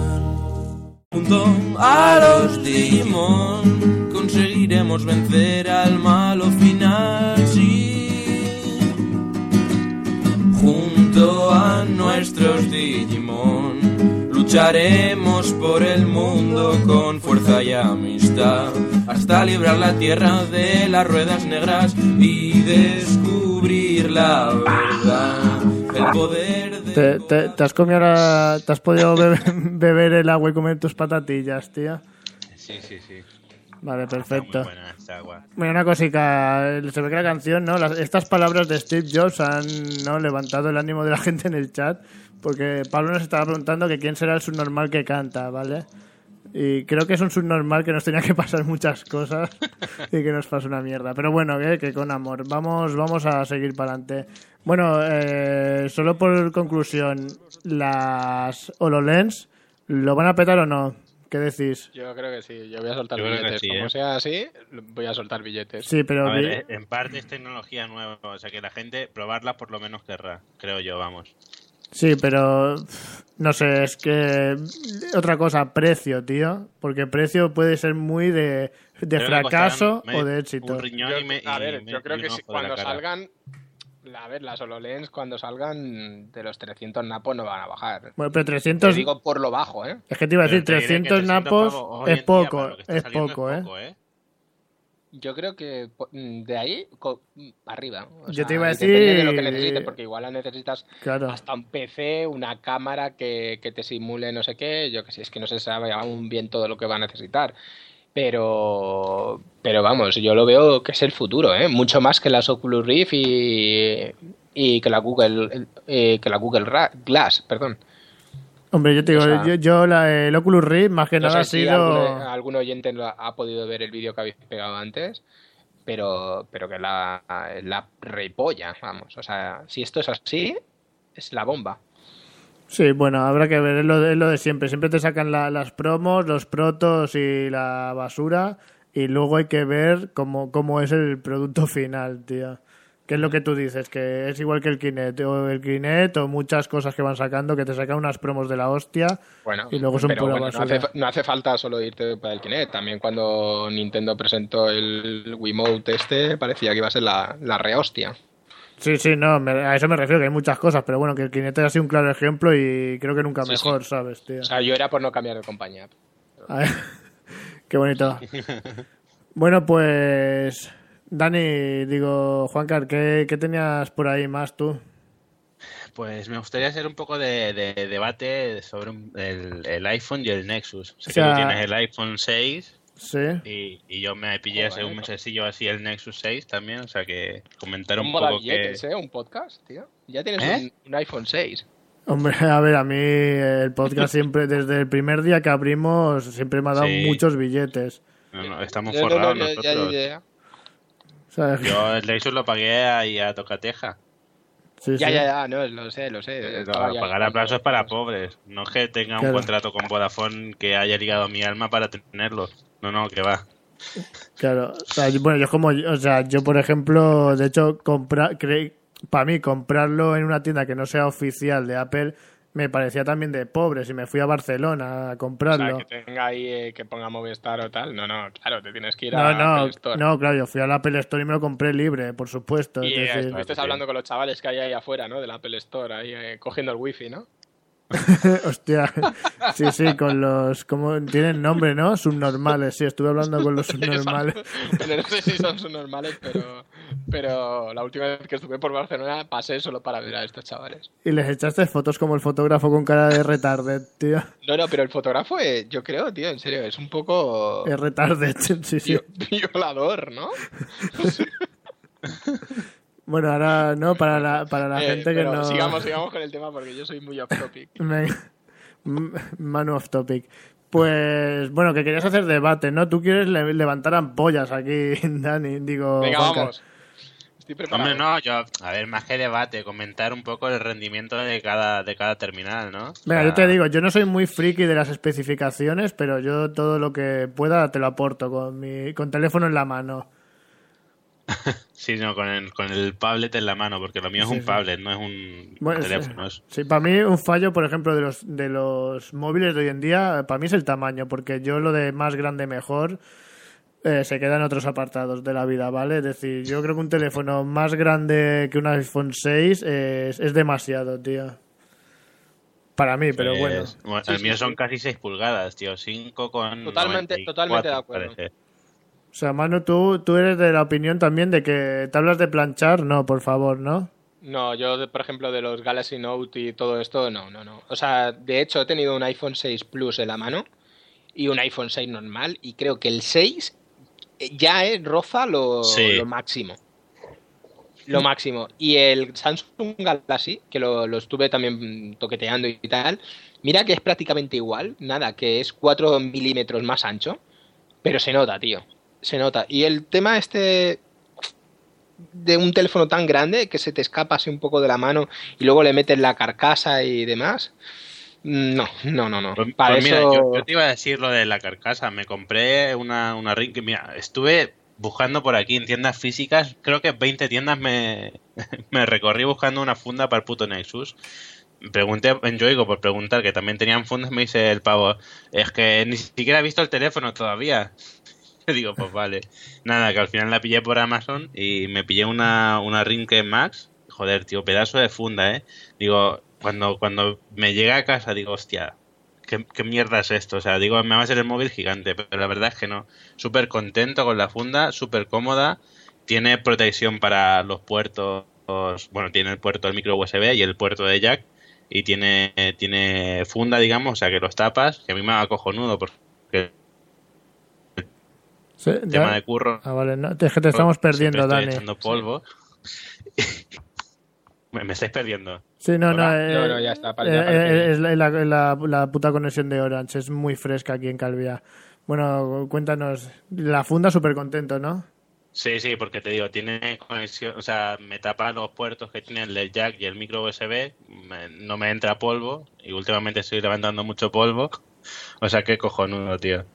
Junto a los Digimon conseguiremos vencer al malo final, sí. Junto a nuestros Digimon lucharemos por el mundo con fuerza y amistad hasta librar la tierra de las ruedas negras y descubrir la verdad, el poder de ¿Te, te, te has comido ahora- te has podido beber, beber el agua y comer tus patatillas, tío? Sí, sí, sí. Vale, Está perfecto. muy buena esta agua. Bueno, una cosica, se ve que la canción, ¿no? Las- estas palabras de Steve Jobs han ¿no? levantado el ánimo de la gente en el chat, porque Pablo nos estaba preguntando que quién será el subnormal que canta, ¿vale? Y creo que es un subnormal que nos tenía que pasar muchas cosas y que nos pasa una mierda. Pero bueno, que, que con amor. Vamos, vamos a seguir para adelante. Bueno, eh, solo por conclusión, las HoloLens, ¿lo van a petar o no? ¿Qué decís? Yo creo que sí, yo voy a soltar Yo billetes. sí, Como ¿eh? sea así, voy a soltar billetes. Sí, pero... A ver, vi- en parte es tecnología nueva, o sea que la gente probarla por lo menos querrá, creo yo, vamos. Sí, pero no sé, es que otra cosa, precio, tío, porque precio puede ser muy de, de fracaso o de éxito. Un riñón Yo- y me- a y ver, me- yo creo que la cuando salgan, a ver, las HoloLens cuando salgan de los 300 napos no van a bajar. Bueno, pero Te 300, digo por lo bajo, ¿eh? es que te iba a decir, Pero te diré que 300 napos es poco, que está es poco, ¿eh? poco, ¿eh? Yo creo que mm, de ahí mm, arriba. O Yo sea, te iba a Depende de lo que decir- necesites, porque igual la necesitas Claro. hasta un PC, una cámara que, que te simule no sé qué. Yo que sé, es que no se sabe aún bien todo lo que va a necesitar. Pero, pero vamos, yo lo veo que es el futuro, ¿eh? Mucho más que las Oculus Rift y, y que la Google, eh, que la Google Glass, perdón. Hombre, yo te digo, O sea- yo, yo la, el Oculus Rift más que No nada sé ha si sido... algún, algún oyente lo ha, ha podido ver el vídeo que habéis pegado antes, pero, pero que la, la repolla, vamos. O sea, si esto es así, es la bomba. Sí, bueno, habrá que ver, es lo de, es lo de siempre. Siempre te sacan la- las promos, los protos y la basura y luego hay que ver cómo, cómo es el producto final, tío. Que es lo que tú dices, que es igual que el Kinect o el Kinect o muchas cosas que van sacando, que te sacan unas promos de la hostia Bueno, y luego son pero pura bueno, no, basura. hace, no hace falta solo irte para el Kinect. También cuando Nintendo presentó el Wiimote este, parecía que iba a ser la, la rehostia. Sí, sí, no, me- a eso me refiero, que hay muchas cosas, pero bueno, que el Kinect ha sido un claro ejemplo y creo que nunca Sí, mejor, ¿sabes, tío? O sea, yo era por no cambiar de compañía. Ver, Qué bonito. Bueno, pues. Dani, digo, Juancar, ¿qué, ¿qué tenías por ahí más tú? Pues me gustaría hacer un poco de, de debate sobre un- el, el iPhone y el Nexus. Sé O sea- que tú tienes el iPhone 6. Sí. Y, y yo me pillé hace un mesecillo así el Nexus 6 también, o sea que comentar un Un poco que... billetes, ¿eh? Un podcast, tío. Ya tienes ¿Eh? un, un iPhone 6. Hombre, a ver, a mí el podcast siempre, desde el primer día que abrimos, siempre me ha dado Sí. muchos billetes. No, no, estamos Yo no, forrados no, ya- ya- nosotros. ya- ¿sabes? Yo el Nexus lo pagué ahí a Tocateja. Sí, Ya, sí. ya, ya, no, lo sé, lo sé. Eh, no, ya pagar esperando. aplausos para pobres. No es que tenga un contrato con Vodafone que haya ligado mi alma para tenerlo. No, no, que va. Claro, o sea, bueno, yo como, o sea, yo por ejemplo, de hecho, comprar, para mí comprarlo en una tienda que no sea oficial de Apple me parecía también de pobres y me fui a Barcelona a O comprarlo. sea, que tenga ahí, eh, que ponga Movistar o tal. No, no, claro, te tienes que ir No, a no, Apple Store. no, claro, yo fui al Apple Store y me lo compré libre, por supuesto. Y es decir- estuviste hablando con los chavales que hay ahí afuera, ¿no? Del Apple Store, ahí eh, cogiendo el wifi, ¿no? Hostia, sí, sí, con los, como tienen nombre, ¿no? Subnormales, sí, estuve hablando con los subnormales. No sé si son normales, pero, pero la última vez que estuve por Barcelona pasé solo para ver a estos chavales. Y les echaste fotos como el fotógrafo con cara de retarded, tío. No, no, pero el fotógrafo, eh, yo creo, tío, en serio, es un poco Es retarded, sí, sí. violador, ¿no? Bueno, ahora, no, para la, para la Eh, gente que no... Sigamos, sigamos con el tema porque yo soy muy off topic. Manu off topic. Pues, bueno, que querías hacer debate, ¿no? Tú quieres le- levantar ampollas aquí, Dani, digo... Venga, Juanca. vamos. Estoy preparado. Hombre, no, yo, a ver, más que debate, comentar un poco el rendimiento de cada, de cada terminal, ¿no? O Venga, sea, yo te digo, yo no soy muy friki de las especificaciones, pero yo todo lo que pueda te lo aporto con mi con teléfono en la mano. Sí, no, con el, con el tablet en la mano, porque lo mío Sí, es un sí. tablet, no es un Bueno, teléfono. sí, para mí un fallo, por ejemplo, de los de los móviles de hoy en día, para mí es el tamaño, porque yo lo de más grande mejor eh, se queda en otros apartados de la vida, ¿vale? Es decir, yo creo que un teléfono más grande que un iPhone 6 es, es demasiado, tío. Para mí, pero bueno. Bueno, Sí, el sí, mío sí. son casi 6 pulgadas, tío. 5 con. Totalmente- 94, totalmente de acuerdo. parece. O sea, Manu, tú, tú eres de la opinión también de que tablas de planchar, no, por favor, ¿no? No, yo, por ejemplo, de los Galaxy Note y todo esto, no, no, no. O sea, de hecho, he tenido un iPhone 6 Plus en la mano y un iPhone 6 normal y creo que el 6 ya es roza lo, Sí. lo máximo. Lo máximo. Y el Samsung Galaxy, que lo, lo estuve también toqueteando y tal, mira que es prácticamente igual, nada, que es 4 milímetros más ancho, pero se nota, tío. Se nota. Y el tema este de un teléfono tan grande que se te escapa así un poco de la mano y luego le metes la carcasa y demás. mm, No, no, no, no. Pues, Para pues mira, yo te iba a decir lo de la carcasa. Me compré una, una ring que, mira, estuve buscando por aquí en tiendas físicas. Creo que 20 tiendas me, me recorrí buscando una funda para el puto Nexus. Pregunté en Yoigo por preguntar que también tenían fundas. Me dice el pavo, es que ni siquiera he visto el teléfono todavía. Digo, pues vale. Nada, que al final la pillé por Amazon y me pillé una, una Ring Max. Joder, tío, pedazo de funda, ¿eh? Digo, cuando, cuando me llega a casa, digo, hostia, ¿qué, qué mierda es esto? O sea, digo, me va a ser el móvil gigante, pero la verdad es que no. Súper contento con la funda, súper cómoda. Tiene protección para los puertos. Bueno, tiene el puerto del micro USB y el puerto de jack. Y tiene, tiene funda, digamos, o sea que los tapas, que a mí me va cojonudo porque Sí, tema ya- de curro Ah, vale, no, es que te estamos perdiendo, estoy Dani. echando polvo. me, me estáis perdiendo. Sí, no, no, eh, No, no, ya está, para- eh, ya eh, es la, la- la- la puta conexión de Orange, es muy fresca aquí en Calvia. Bueno, cuéntanos, la funda súper contento, ¿no? Sí, sí, porque te digo, tiene conexión, o sea, me tapa los puertos que tiene el jack y el micro USB, me- no me entra polvo y últimamente estoy levantando mucho polvo, o sea, qué cojonudo, tío.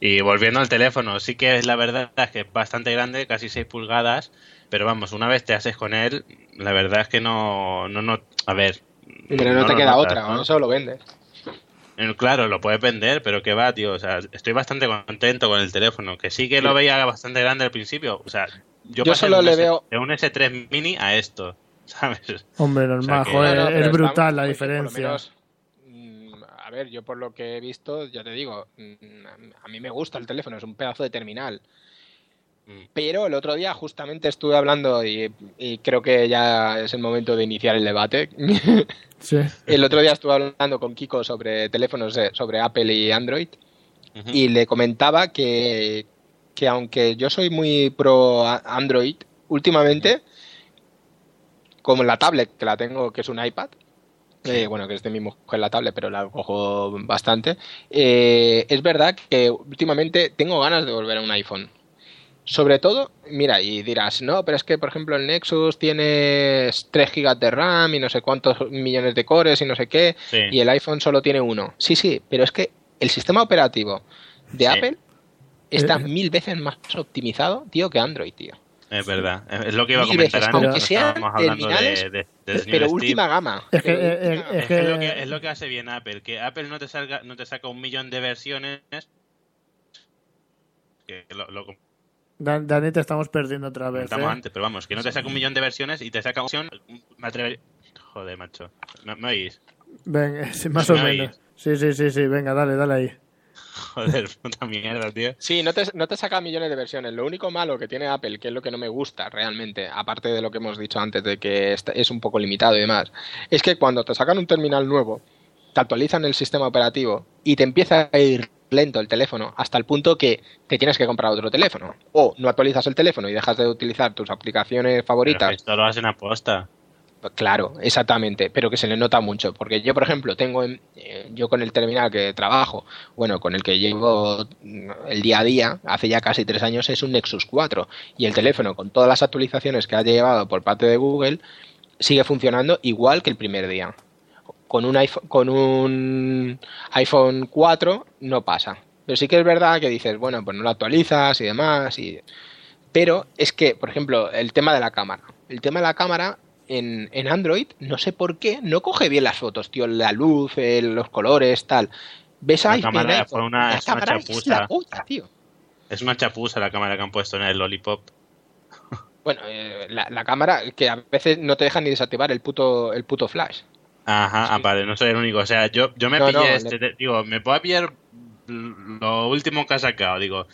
Y volviendo al teléfono, sí que es la verdad es que es bastante grande, casi 6 pulgadas, pero vamos, una vez te haces con él, la verdad es que no, no, no, a ver. Pero no, te queda notas, otra, ¿no? ¿no? Eso lo vendes. Eh, Claro, lo puedes vender, pero que va, tío. O sea, estoy bastante contento con el teléfono. Que sí que lo veía bastante grande al principio. O sea, yo, Yo pasé solo de un le S- veo- de un S3 mini a esto, ¿sabes? Hombre, normal, joder, No, no, pero es brutal estamos- la pues, por lo diferencia. menos, ver, yo por lo que he visto, ya te digo, mm, a mí me gusta el teléfono, es un pedazo de terminal. Mm. Pero el otro día justamente estuve hablando y, y creo que ya es el momento de iniciar el debate. Sí. el otro día estuve hablando con Kiko sobre teléfonos, sobre Apple y Android. y le comentaba que, que aunque yo soy muy pro Android, últimamente, como la tablet que la tengo, que es un iPad, eh, bueno, que es de mi mujer la tablet, pero la cojo bastante, eh, es verdad que últimamente tengo ganas de volver a un iPhone. Sobre todo, mira, y dirás, no, pero es que, por ejemplo, el Nexus tiene 3 GB de RAM y no sé cuántos millones de cores y no sé qué, Sí. y el iPhone solo tiene uno. Sí, sí, pero es que el sistema operativo de Sí. Apple está Eh, mil veces más optimizado, tío, que Android, tío. Es verdad. Es lo que iba a comentar veces, antes. aunque sean estábamos hablando terminales, de, de- señor pero Steve. última gama. Es que, que lo que- que es lo que hace bien Apple, que Apple no te salga, no te saca un millón de versiones. Que lo, lo Dan- Dani, te estamos perdiendo otra vez. comentamos ¿eh? antes, pero vamos, que no te saca un millón de versiones y te saca una opción. Me atrevería- Joder, macho. ¿Me, me oís? Venga, sí, más o ¿Me menos. oís? Sí, sí, sí, sí. Venga, dale, dale ahí. Joder, puta mierda, tío. Sí, no te, no te saca millones de versiones. Lo único malo que tiene Apple, que es lo que no me gusta realmente, aparte de lo que hemos dicho antes de que es un poco limitado y demás, es que cuando te sacan un terminal nuevo, te actualizan el sistema operativo y te empieza a ir lento el teléfono hasta el punto que te tienes que comprar otro teléfono. O no actualizas el teléfono y dejas de utilizar tus aplicaciones favoritas. esto lo hacen aposta. Claro, exactamente, pero que se le nota mucho, porque yo, por ejemplo, tengo en- eh, yo con el terminal que trabajo, bueno, con el que llevo mm, el día a día, hace ya casi tres años, es un Nexus 4 y el teléfono con todas las actualizaciones que ha llevado por parte de Google sigue funcionando igual que el primer día. Con un iPhone, con un iPhone 4 no pasa, pero sí que es verdad que dices, bueno, pues no lo actualizas y demás y pero es que, por ejemplo, el tema de la cámara. El tema de la cámara en, en Android, no sé por qué, no coge bien las fotos, tío. La luz, el- los colores, tal. Ves La ahí, cámara fue una- la es una cámara es chapuza. la polla, tío. Es una chapuza la cámara que han puesto en el Lollipop. Bueno, eh, la, la cámara que a veces no te deja ni desactivar el puto, el puto flash. Ajá, ah, vale, no soy el único. O sea, yo, yo me No, pillé no, este. te- digo, me puedo pillar lo último que ha sacado. Digo,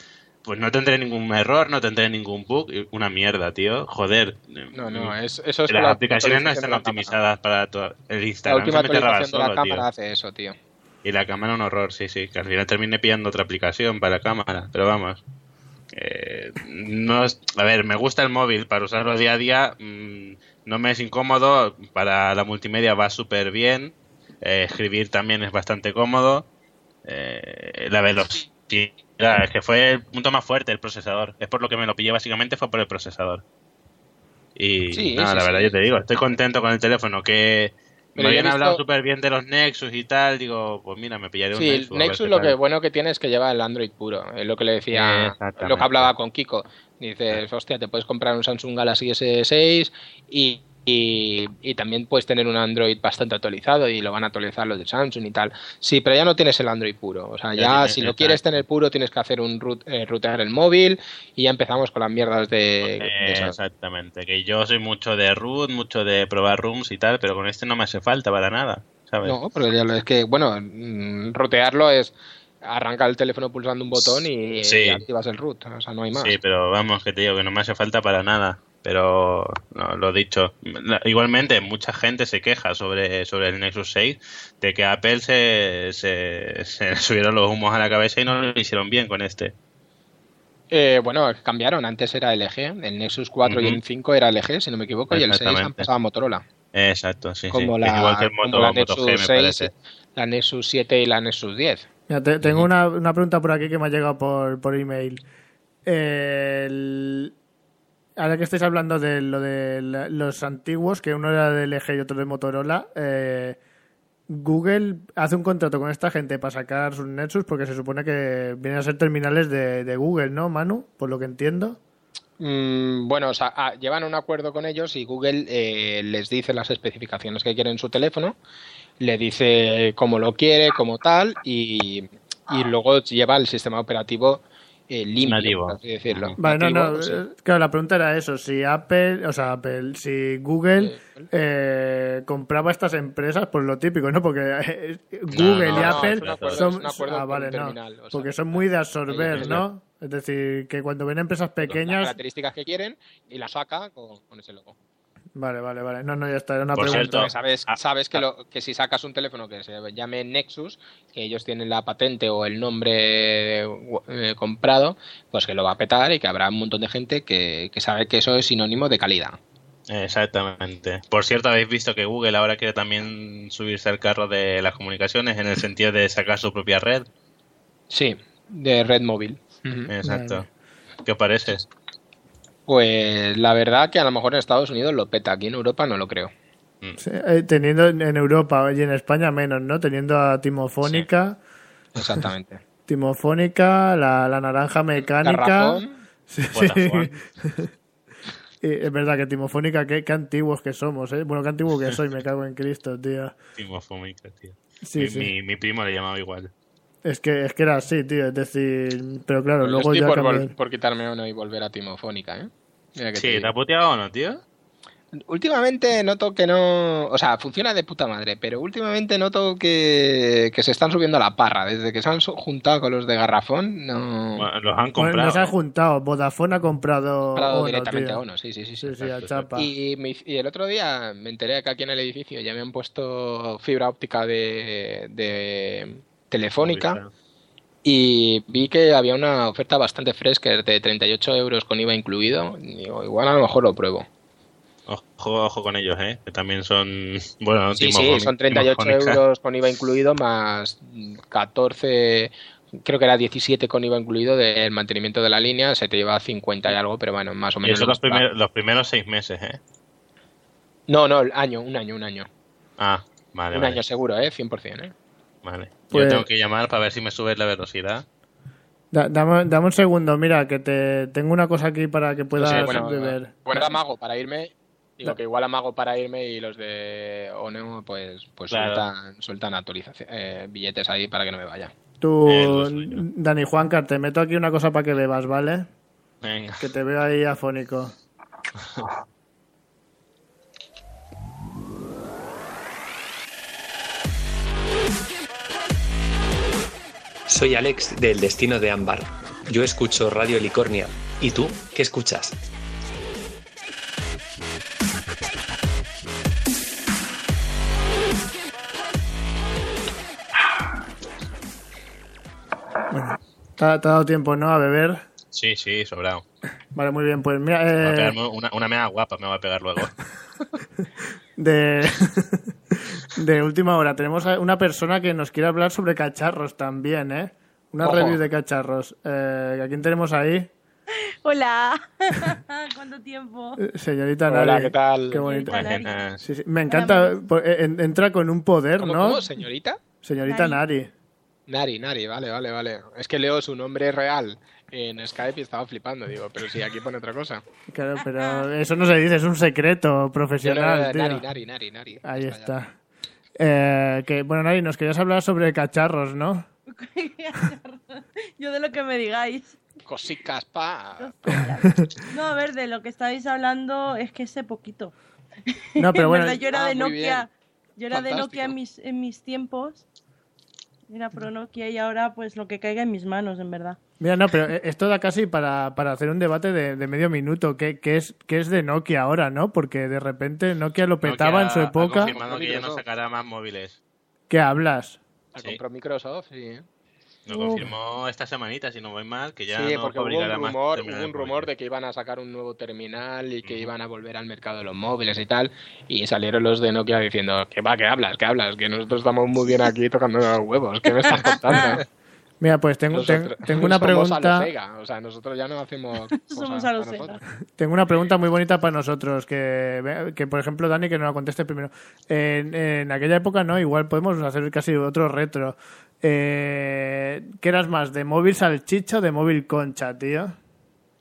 pues no tendré ningún error, no tendré ningún bug. Una mierda, tío. Joder. No, no, es, eso es Las la aplicaciones no están la optimizadas para todo. El La Instagram última se me traba actualización de la solo, tío. cámara hace eso, tío. Y la cámara un horror, sí, sí. Que al final terminé pillando otra aplicación para la cámara. Pero vamos. eh, no es- a ver, me gusta el móvil para usarlo día a día. mm, no me es incómodo. Para la multimedia va súper bien. eh, escribir también es bastante cómodo. eh, la velocidad. Es que fue el punto más fuerte el procesador. Es por lo que me lo pillé básicamente, fue por el procesador. Y Sí, nada, sí, la sí. verdad, yo te digo, estoy contento con el teléfono. Que me Pero he habían hablado súper bien de los Nexus y tal. Digo, pues mira, me pillaré un Sí, Nexus. ver Nexus qué lo tal. que bueno que tiene es que lleva el Android puro. Es lo que le decía, lo que hablaba con Kiko. Dices, hostia, te puedes comprar un Samsung Galaxy S6 y, y, y también puedes tener un Android bastante actualizado y lo van a actualizar los de Samsung y tal. Sí, pero ya no tienes el Android puro. O sea, Ya si lo quieres tener puro tienes que hacer un root, eh, routear el móvil y ya empezamos con las mierdas de... de Eh, esas. exactamente, que yo soy mucho de root, mucho de probar rooms y tal, pero con este no me hace falta para nada, ¿sabes? No, pero ya lo- es que, bueno, mm, rotearlo es arrancar el teléfono pulsando un botón y, Sí. y activas el root. O sea, no hay más. Sí, pero vamos, que te digo que no me hace falta para nada. Pero no, lo dicho. Igualmente, mucha gente se queja sobre, sobre el Nexus 6 de que Apple se, se, subieron los humos a la cabeza y no lo hicieron bien con este. Eh, bueno, cambiaron. Antes era LG. El Nexus 4 y el 5 era LG, si no me equivoco, y el 6 han pasado a Motorola. Exacto, sí, como, la, igual que el Moto, la Moto G, Nexus me 6, parece. la Nexus 7 y la Nexus 10. Mira, te- tengo una, una pregunta por aquí que me ha llegado por, por email. El- ahora que estáis hablando de lo de los antiguos, que uno era de LG y otro de Motorola, eh, Google hace un contrato con esta gente para sacar sus Nexus porque se supone que vienen a ser terminales de, Google, ¿no, Manu? Por lo que entiendo. Mm, bueno, o sea, ah, llevan un acuerdo con ellos y Google eh, les dice las especificaciones que quiere en su teléfono, le dice cómo lo quiere, como tal, y, y luego lleva el sistema operativo eh, limpio, Nativo. por así decirlo. Vale, no, Nativo, no. sí. eh, Claro, la pregunta era eso: si Apple, o sea, Apple, si Google eh, compraba estas empresas, pues lo típico, ¿no? Porque eh, Google no, y no, Apple son. ah, vale, terminal, o sea, Porque son muy de absorber, ¿no? Es decir, que cuando ven empresas las pequeñas. características que quieren y la saca con, con ese logo. Vale, vale, vale. No, no, ya está. Era una Por pregunta. cierto, sabes, Ah, sabes que, lo, que si sacas un teléfono que se llame Nexus, que ellos tienen la patente o el nombre eh, comprado, pues que lo va a petar y que habrá un montón de gente que, que sabe que eso es sinónimo de calidad. Exactamente. Por cierto, habéis visto que Google ahora quiere también subirse al carro de las comunicaciones en el sentido de sacar su propia red. Sí, de red móvil. Exacto. ¿Qué os parece? Pues la verdad que a lo mejor en Estados Unidos lo peta, aquí en Europa no lo creo. Sí, eh, teniendo en Europa y en España menos, ¿no? Teniendo a Timofónica, Exactamente. Timofónica, la, la naranja mecánica. Sí. Y es verdad que Timofónica, qué, qué antiguos que somos, ¿eh? Bueno, qué antiguo que soy, me cago en Cristo, tío. Timofónica, tío. Sí, mi, sí. Mi, mi primo le llamaba igual. Es que, es que era así, tío. Es decir, pero claro, Yo luego estoy ya por, por quitarme uno y volver a Timofónica, ¿eh? Mira que te Sí, digo. ¿te ha puteado o no, tío? Últimamente noto que no. O sea, funciona de puta madre, pero últimamente noto que, que se están subiendo a la parra. Desde que se han juntado con los de Garrafón, no. Bueno, los han Bueno, comprado. nos han ¿eh? juntado. Vodafone ha comprado. comprado Ono, directamente tío. a uno, sí, sí, sí. sí. Sí, sí, a chapa. Y, me y el otro día me enteré que aquí en el edificio ya me han puesto fibra óptica de, de telefónica y vi que había una oferta bastante fresca de 38 euros con IVA incluido. Y digo, igual a lo mejor lo pruebo. Ojo, ojo con ellos, ¿eh? Que también son... Bueno, Sí, sí, son 38 timofónicas. euros con IVA incluido más 14, creo que era 17 con IVA incluido del mantenimiento de la línea, se te lleva 50 y algo, pero bueno, más o Y menos. eso lo los, primer- los primeros seis meses, ¿eh? No, no, el año, un año, un año. Ah, vale, un vale. año seguro, ¿eh? 100%, ¿eh? Vale. Pues- Yo tengo que llamar para ver si me subes la velocidad. Da- dame, dame un segundo, mira, que te tengo una cosa aquí para que puedas Sí, bueno, beber. bueno, amago para irme. Digo que igual amago para irme y los de ONEO pues, pues Claro. sueltan, sueltan actualización, eh, billetes ahí para que no me vaya. Tú, Eh. Dani Juancar, te meto aquí una cosa para que bebas, ¿vale? Venga. Que te veo ahí afónico. Soy Alex del Destino de Ámbar. Yo escucho Radio Licornia. ¿Y tú qué escuchas? ¿Te ha, te ha dado tiempo, no? A beber. Sí, sí, sobrado. Vale, muy bien. Pues mira, Me voy a eh, pegarme una, una mea guapa me voy a pegar luego. de, de última hora, tenemos a una persona que nos quiere hablar sobre cacharros también, ¿eh? Una Ojo. review de cacharros. Eh, ¿A quién tenemos ahí? Hola. ¿Cuánto tiempo? Eh, Señorita Hola, Nari. ¿qué tal? Qué. Buenas. Sí, sí. Me encanta. po- eh, en- Entra con un poder, ¿Cómo, ¿no? cómo, señorita? Señorita Nari. Nari. Nari, Nari, vale, vale, vale. Es que leo su nombre real en Skype y estaba flipando, digo, pero si aquí pone otra cosa. Claro, pero eso no se dice, es un secreto no- profesional, tío. Nari, Nari, Nari, Nari. Ahí ya. está. Eh, que, bueno, Nari, nos querías hablar sobre cacharros, ¿no? Yo de lo que me digáis. Cosicas, pa. No, a ver, de lo que estáis hablando es que sé poquito. No, pero En bueno, verdad, yo era Ah, de Nokia. Yo era de. Nokia en mis, en mis tiempos. Era pro Nokia y ahora pues lo que caiga en mis manos, en verdad. mira, no, pero esto da casi para, para hacer un debate de, de medio minuto. ¿Qué, qué es, ¿Qué es de Nokia ahora, no? Porque de repente Nokia lo petaba en su Nokia Ha época. confirmado que ya no sacará más móviles. ¿Qué hablas? La Sí. compró Microsoft, sí. ¿eh? Lo confirmó esta semanita, si no voy mal, que ya sí, no porque hubo un rumor, hubo un rumor de que iban a sacar un nuevo terminal y que iban a volver al mercado de los móviles y tal. Y salieron los de Nokia diciendo, que va, que hablas, que hablas, que nosotros estamos muy bien aquí tocando los huevos, ¿qué me estás contando? Mira, pues tengo, ten- tengo una somos a los pregunta. Sega, o sea, nosotros ya no hacemos Somos a los para Sega. Tengo una pregunta muy bonita para nosotros, que, que por ejemplo Dani que nos la conteste primero. En, en aquella época no, igual podemos hacer casi otro retro. Eh, ¿Qué eras más, de móvil salchicha o de móvil concha, tío?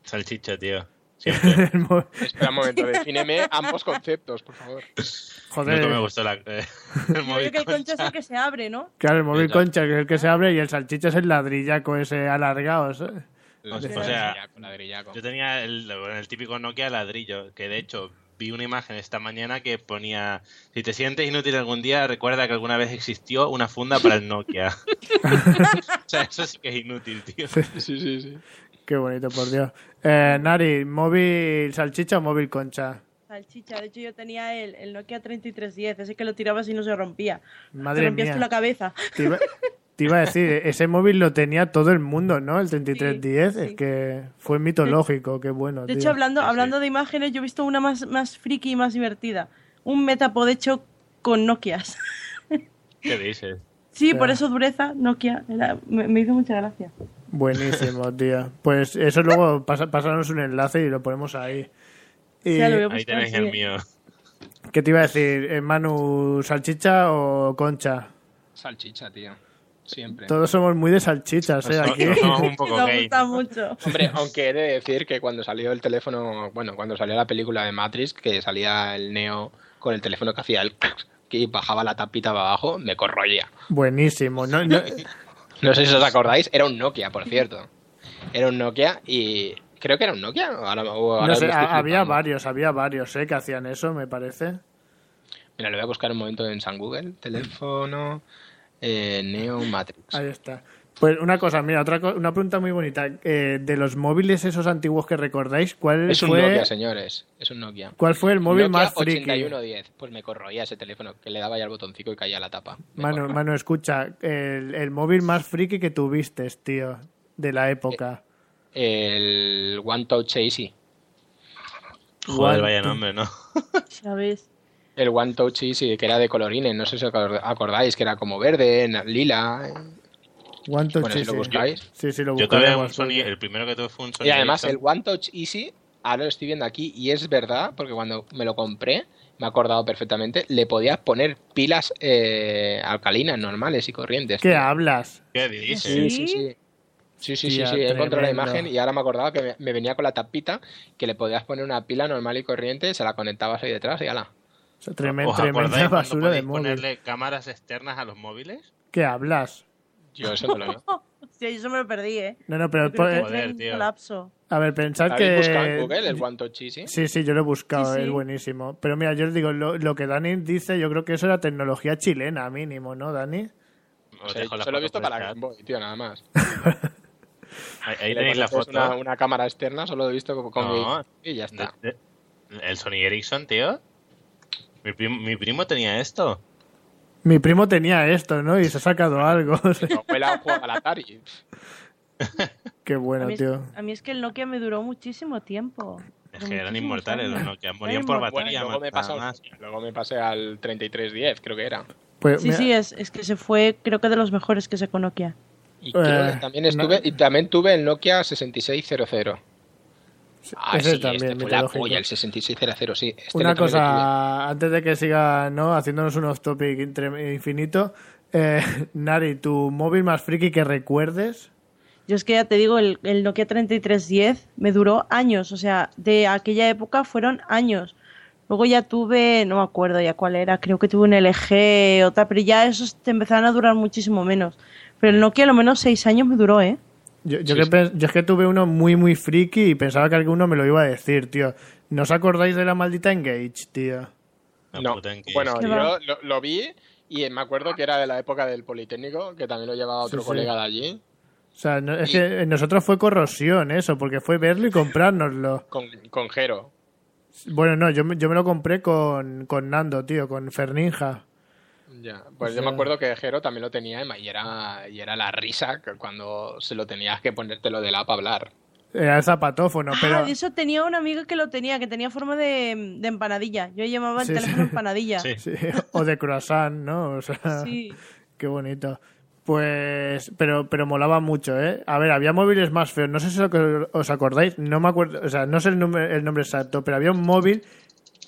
Salchicha, tío. Siempre. Espera un momento, defíneme ambos conceptos, por favor. Nunca me Joder, gustó la, eh, el Yo móvil creo que el concha. concha es el que se abre, ¿no? claro, el móvil concha que es el que se abre y el salchicha es el ladrillaco ese alargado. ¿sabes? O sea, Ladrillaco, ladrillaco. Yo tenía el, el típico Nokia ladrillo, que de hecho vi una imagen esta mañana que ponía, si te sientes inútil algún día, recuerda que alguna vez existió una funda para el Nokia. o sea, eso sí que es inútil, tío. Sí, sí, sí. Qué bonito, por Dios. Eh, Nari, ¿móvil salchicha o móvil concha? Salchicha. De hecho, yo tenía el, el Nokia 3310, ese que lo tirabas y no se rompía. Madre te rompías mía. tú la cabeza. Te iba, te iba a decir, ese móvil lo tenía todo el mundo, ¿no? El 3310, es que fue mitológico, qué bueno. De tío. hecho, hablando, hablando de imágenes, yo he visto una más, más friki y más divertida. Un Metapod hecho con Nokias. ¿Qué dices? Sí, por eso dureza, Nokia. Era- me, me hizo mucha gracia. Buenísimo, tío. Pues eso luego pasa, pasarnos un enlace y lo ponemos ahí. Y, Ya lo voy a Ahí tenéis el mío. ¿Qué te iba a decir? eh, Manu, salchicha o concha? Salchicha, tío. Siempre. Todos somos muy de salchichas, ¿eh? Aquí. un poco Me gay. gusta mucho. Hombre, aunque he de decir que cuando salió el teléfono, bueno, cuando salió la película de Matrix, que salía el Neo con el teléfono que hacía el que bajaba la tapita para abajo, me corroía. Buenísimo. No, no- No sé si os acordáis, era un Nokia, por cierto. Era un Nokia y creo que era un Nokia. o ahora- o ahora no sé, había varios, había varios, ¿eh? Que hacían eso, me parece. Mira, lo voy a buscar un momento en San Google. Teléfono eh, Neo Matrix. Ahí está. Pues una cosa, mira, otra co- una pregunta muy bonita. Eh, de los móviles esos antiguos que recordáis, ¿cuál Es un fue, Nokia, señores. Es un Nokia. ¿cuál fue el móvil Nokia más friki? 8110. Pues me corroía ese teléfono, que le daba ya el botoncito y caía la tapa. Me corroía. Manu, escucha, el, el móvil más friki que tuviste, tío, de la época. El One Touch Easy. Joder, One, vaya nombre, ¿no? ¿Sabes? El One Touch Easy, que era de colorines. No sé si os acordáis, que era como verde, lila. One Touch Bueno, si lo Easy. buscáis. Sí, sí, lo Yo tuve un. Sony, el primero que tuve fue un Sony Y además, el. One Touch Easy, ahora lo estoy viendo aquí, y es verdad, porque cuando me lo compré, me he acordado perfectamente, le podías poner pilas eh, alcalinas normales y corrientes. ¿Qué hablas? ¿Qué dices? Sí, sí, sí. Sí, sí, sí, Tía, sí, he encontrado la imagen y ahora me acordaba que me, me venía con la tapita que le podías poner una pila normal y corriente, se la conectabas ahí detrás y ala. O sea, tremen- ¿Os tremenda basura de móvil. ponerle cámaras externas a los móviles? ¿Qué hablas? Yo eso no lo veo. Sí, eso me lo perdí, ¿eh? No, no, pero... En Joder, tío. colapso. a ver, pensad ¿Habéis que... buscado en Google el One Touch Easy? Sí, sí, yo lo he buscado, Sí, sí. es buenísimo. Pero mira, yo os digo, lo, lo que Dani dice, yo creo que eso era tecnología chilena, mínimo, ¿no, Dani? O sea, yo he visto por para. Game Boy, tío, nada más. Ahí, tenéis la foto. Una, una cámara externa, solo he visto con, con No. mi- y ya está. De- de- el Sony Ericsson, tío. Mi primo, mi primo tenía esto. Mi primo tenía esto, ¿no? Y se ha sacado algo. Mi abuela jugaba al Atari. Qué A bueno, mí, tío. a mí es que el Nokia me duró muchísimo tiempo. Es que eran inmortales los. Nokia. Morían por inmortales. Bueno, batería, luego, me más. luego me pasé al 3310, creo que era. Pues, Sí, mira, sí, es, es que se fue, creo que de los mejores que sacó Nokia. Y Eh, también estuve, no. y también tuve el Nokia 6600. Ah, ese sí, también, este fue la polla, el 6600, sí. Este Una cosa, antes de que siga, ¿no? Haciéndonos un off-topic infinito. Eh, Nari, ¿tu móvil más friki que recuerdes? Yo es que ya te digo, el, el Nokia 3310 me duró años, o sea, de aquella época fueron años. Luego ya tuve, no me acuerdo ya cuál era, creo que tuve un LG, otra, pero ya esos te empezaron a durar muchísimo menos. Pero el Nokia a lo menos seis años me duró, ¿eh? Yo, yo Sí, que sí. pen- yo es que tuve uno muy, muy friki y pensaba que alguno me lo iba a decir, tío. ¿No os acordáis de la maldita Engage, tío? La No, que- bueno, ¿Qué yo lo, lo vi y me acuerdo que era de la época del Politécnico, que también lo llevaba otro Sí, sí. colega de allí, O sea, no- es que en nosotros fue corrosión eso, porque fue verlo y comprárnoslo. con, con Jero. Bueno, no, yo, me- yo me lo compré con, con Nando, tío, con Ferninja. Ya, pues O yo me acuerdo que Jero también lo tenía y era, y era la risa que cuando se lo tenías que ponértelo de la para hablar. Era el zapatófono, pero... Ah, de eso tenía una amiga que lo tenía, que tenía forma de, de empanadilla. Yo llamaba el Sí, teléfono sí. empanadilla. Sí. Sí, o de croissant, ¿no? O sea, Sí. qué bonito. Pues, pero, pero molaba mucho, ¿eh? A ver, había móviles más feos. No sé si lo que os acordáis. No me acuerdo, o sea, no sé el nombre, el nombre exacto, pero había un móvil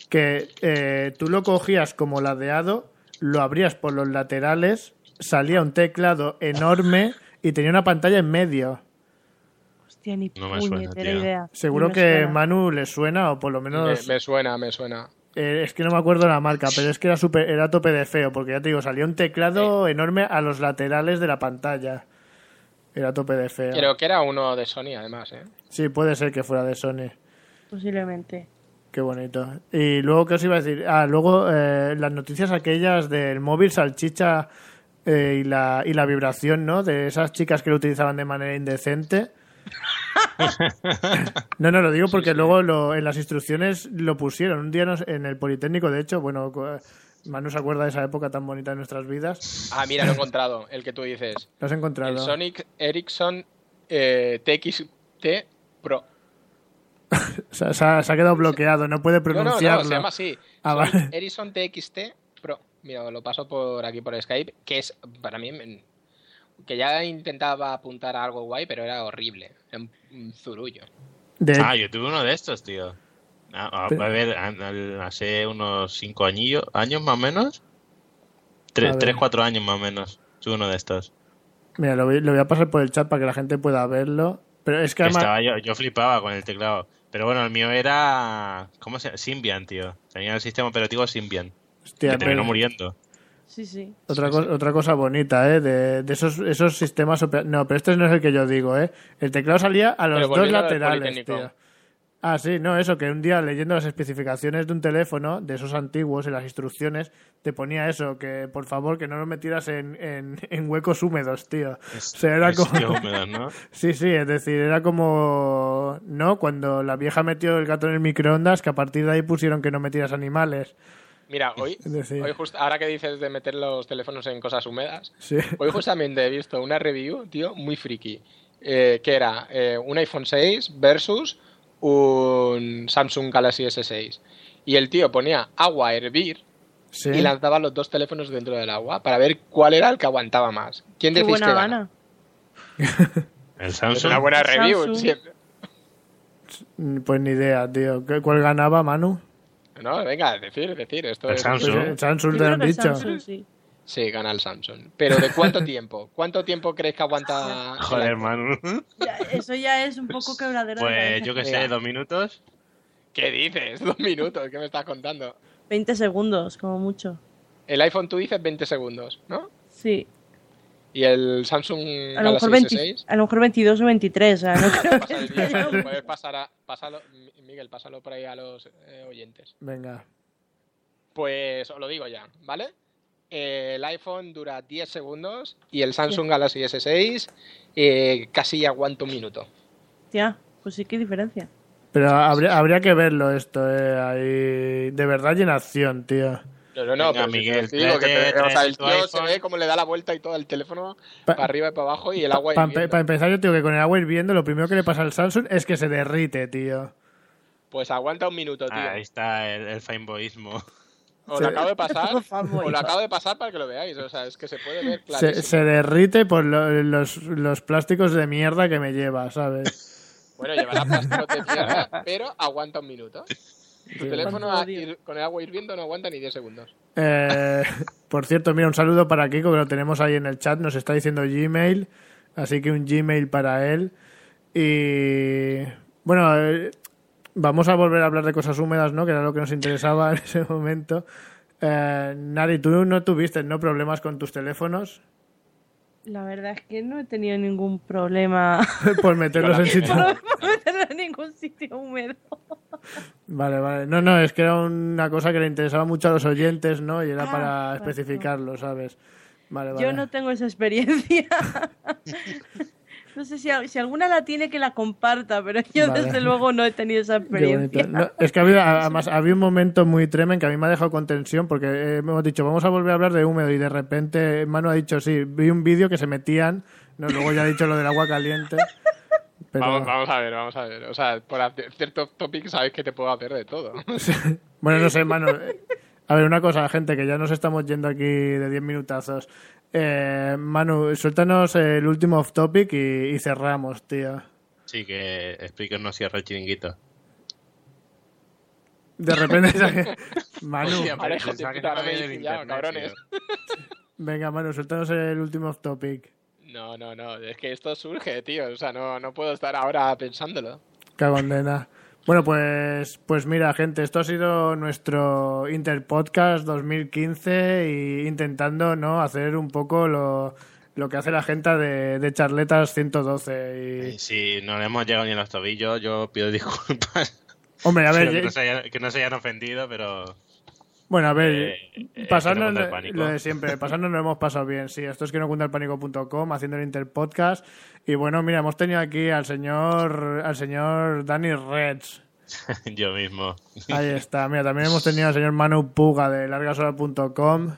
que eh, tú lo cogías como ladeado, lo abrías por los laterales, salía un teclado enorme y tenía una pantalla en medio. Hostia, ni No me suena, idea. Seguro me que suena. Manu le suena, o por lo Me, menos. me suena, me suena. Eh, es que no me acuerdo la marca, pero es que era super, era a tope de feo, porque ya te digo, salía un teclado enorme a los laterales de la pantalla. Era a tope de feo. Creo que era uno de Sony, además, ¿eh? Sí, puede ser que fuera de Sony. Posiblemente. Qué bonito. Y luego, ¿qué os iba a decir? Ah, luego eh, las noticias aquellas del móvil salchicha eh, y, la, y la vibración, ¿no? De esas chicas que lo utilizaban de manera indecente. No, no, lo digo porque luego lo- en las instrucciones lo pusieron. Un día nos- en el Politécnico, de hecho, bueno, Manu se acuerda de esa época tan bonita de nuestras vidas. Ah, mira, lo he encontrado, el que tú dices. Lo has encontrado. El Sonic Ericsson eh, TXT Pro. Se, se ha, se ha quedado bloqueado, no puede No, no, pronunciarlo. no, se llama así. Ah, vale. TXT Pro. Mira, lo paso por aquí por Skype, que es para mí que ya intentaba apuntar a algo guay, pero era horrible, un, un zurullo. De- Ah, yo tuve uno de estos, tío. Ah, A, a ver, hace unos cinco añillos, años más o menos. A Tres, ver. tres, cuatro años más o menos. Tuve uno de estos. Mira, lo voy, lo voy a pasar por el chat para que la gente pueda verlo. Pero es que además. Estaba yo, yo flipaba con el teclado. Pero bueno, el mío era. ¿Cómo se llama? Symbian, tío. Tenía el sistema operativo Symbian. Hostia, que terminó pero- muriendo. Sí, sí. Otra, co- otra cosa bonita, ¿eh? De, de esos, esos sistemas... opera- No, pero este no es el que yo digo, ¿eh? El teclado salía a los Pero dos laterales, tío. Ah, sí, no, eso, que un día leyendo las especificaciones de un teléfono, de esos antiguos, en las instrucciones, te ponía eso, que por favor que no lo metieras en, en, en huecos húmedos, tío. O sea, era Es como... húmedo, ¿no? Sí, sí, es decir, era como... ¿No? Cuando la vieja metió el gato en el microondas, que a partir de ahí pusieron que no metieras animales. Mira, hoy, decir- hoy just- ahora que dices de meter los teléfonos en cosas húmedas, Sí. hoy justamente he visto una review, tío, muy friki, eh, que era eh, un iPhone 6 versus un Samsung Galaxy S6. Y el tío ponía agua a hervir Sí. y lanzaba los dos teléfonos dentro del agua para ver cuál era el que aguantaba más. ¿Quién Qué decís buena que gana? gana. El Es Samsung. una buena review. Samsung. siempre. Pues ni idea, tío. ¿Qué- ¿Cuál ganaba, Manu? No, venga, decir, decir. Esto El es- Samsung. Eh, Samsung te han dicho. Samsung, sí. Sí, gana el Samsung. ¿Pero de cuánto tiempo? ¿Cuánto tiempo crees que aguanta? Joder? Manu. Ya, eso ya es un poco quebradero de Pues yo que Venga. sé, dos minutos. ¿Qué dices? Dos minutos, ¿qué me estás contando? 20 segundos, como mucho. El iPhone tú dices 20 segundos, ¿no? Sí. Y el Samsung A lo, mejor Galaxy 20 S6. a lo mejor 22 o 23. O sea, no creo que puedes pasar a, pásalo, Miguel, pásalo por ahí a los eh, oyentes. Venga. Pues os lo digo ya, ¿vale? Eh, el iPhone dura 10 segundos y el Samsung Galaxy S6 eh, casi aguanta un minuto. Tía, pues sí, qué diferencia. Pero habría, habría que verlo esto, eh. Ahí... De verdad y en acción, tío. No, no, no, Venga, pero Miguel, te digo que te- o sea, el tío se ve cómo le da la vuelta y todo el teléfono Pa- para arriba y para abajo y el agua Para empezar, yo digo que con el agua hirviendo, lo primero que le pasa al Samsung es que se derrite, tío. Pues aguanta un minuto, tío. Ahí está el, el fanboyismo. Os Se- lo acabo de pasar. Os lo acabo de pasar para que lo veáis. O sea, es que se puede ver Se, clarísimo. se derrite por lo- los, los plásticos de mierda que me lleva, ¿sabes? Bueno, llevará plástico de mierda, pero aguanta un minuto. Tu teléfono a- ir- con el agua hirviendo no aguanta ni 10 segundos. Eh, por cierto, mira, un saludo para Kiko, que lo tenemos ahí en el chat. Nos está diciendo Gmail, así que un Gmail para él. Y bueno, eh, vamos a volver a hablar de cosas húmedas, ¿no? Que era lo que nos interesaba en ese momento. Eh, Nari, tú no tuviste, ¿no? Problemas con tus teléfonos La verdad es que no he tenido ningún problema por meterlos en sitio. por en ningún sitio húmedo. Vale, vale. No, no, es que era una cosa que le interesaba mucho a los oyentes, ¿no? Y era Ah, para especificarlo, ¿sabes? Vale, vale. Yo no tengo esa experiencia. No sé si, si alguna la tiene que la comparta, pero yo Vale. desde luego no he tenido esa experiencia. No, es que había, además, había un momento muy tremendo que a mí me ha dejado con tensión porque eh, hemos dicho, vamos a volver a hablar de húmedo y de repente Manu ha dicho, sí, vi un vídeo que se metían, no, luego ya ha dicho lo del agua caliente. Pero, Vamos, vamos a ver, vamos a ver. O sea, por hacer cierto topic sabes que te puedo hacer de todo. bueno, no sé, Manu. A ver, una cosa, gente, que ya nos estamos yendo aquí de 10 minutazos. Eh, Manu, suéltanos el último off topic y, y cerramos, tío. Sí, que no cierra el chiringuito. De repente sale- Manu, Hostia, puta, ahora me cabrones. venga, Manu, suéltanos el último off topic. No, no, no. Es que esto surge, tío. O sea, no, no puedo estar ahora pensándolo. Cagondena. Bueno, pues, pues mira, gente, esto ha sido nuestro Interpodcast 2015 y intentando no hacer un poco lo, lo que hace la gente de, de Charletas 112. Y, Si no le hemos llegado ni a los tobillos, yo pido disculpas. hombre, a ver, que, no se hayan, que no se hayan ofendido, pero Bueno, a ver, Eh, eh, no lo de siempre, pasando nos hemos pasado bien, sí. Esto es que no cuenta el pánico.com, haciendo el Interpodcast. Y bueno, mira, hemos tenido aquí al señor, al señor Dani Reds. Yo mismo. Ahí está, mira, también hemos tenido al señor Manu Puga de largasola.com.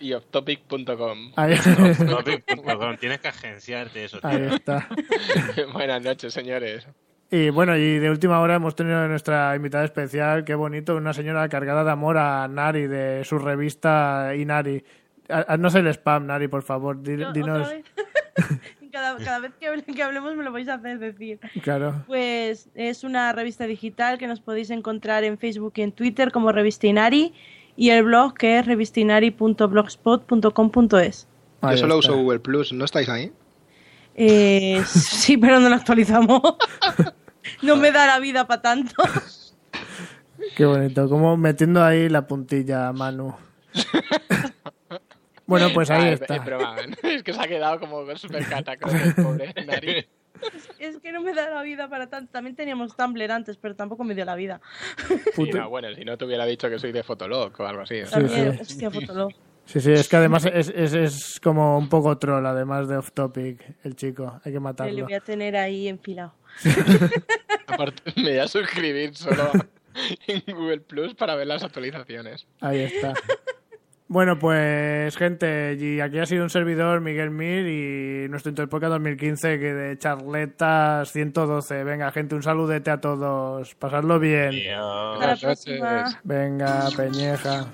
Y offtopic.com. Ahí, Topic.com. Tienes que agenciarte eso. tío. ahí está. Buenas noches, señores. Y bueno, y de última hora hemos tenido a nuestra invitada especial, qué bonito, una señora cargada de amor a Nari, de su revista Inari. Haznos el spam, Nari, por favor. di- No, dinos. cada, cada vez que, hable- que hablemos me lo vais a hacer decir. Claro. Pues es una revista digital que nos podéis encontrar en Facebook y en Twitter como Revista Inari y el blog que es revistinari.blogspot.com.es. Yo solo uso Google Plus, ¿no estáis ahí? Eh, sí, pero no lo actualizamos. no me da la vida para tanto. Qué bonito, como metiendo ahí la puntilla, Manu. bueno, pues ahí Ah, está. Es, que se ha quedado como súper catacroke el pobre Nari. Es que no me da la vida para tanto. También teníamos Tumblr antes, pero tampoco me dio la vida. Sí, no, bueno, si no te hubiera dicho que soy de Fotolog o algo así. También, sí. hostia, Fotolog. Sí, sí, es que además es, es, es como un poco troll, además de off topic, el chico. Hay que Le matarlo. voy a tener ahí enfilado. Aparte, me voy a suscribir solo en Google Plus para ver las actualizaciones. Ahí está. Bueno, pues gente, y aquí ha sido un servidor, Miguel Mir, y nuestro Interpoca 2015, que de charletas 112. Venga, gente, un saludete a todos. Pasadlo bien. La próxima. Venga, Peñeja.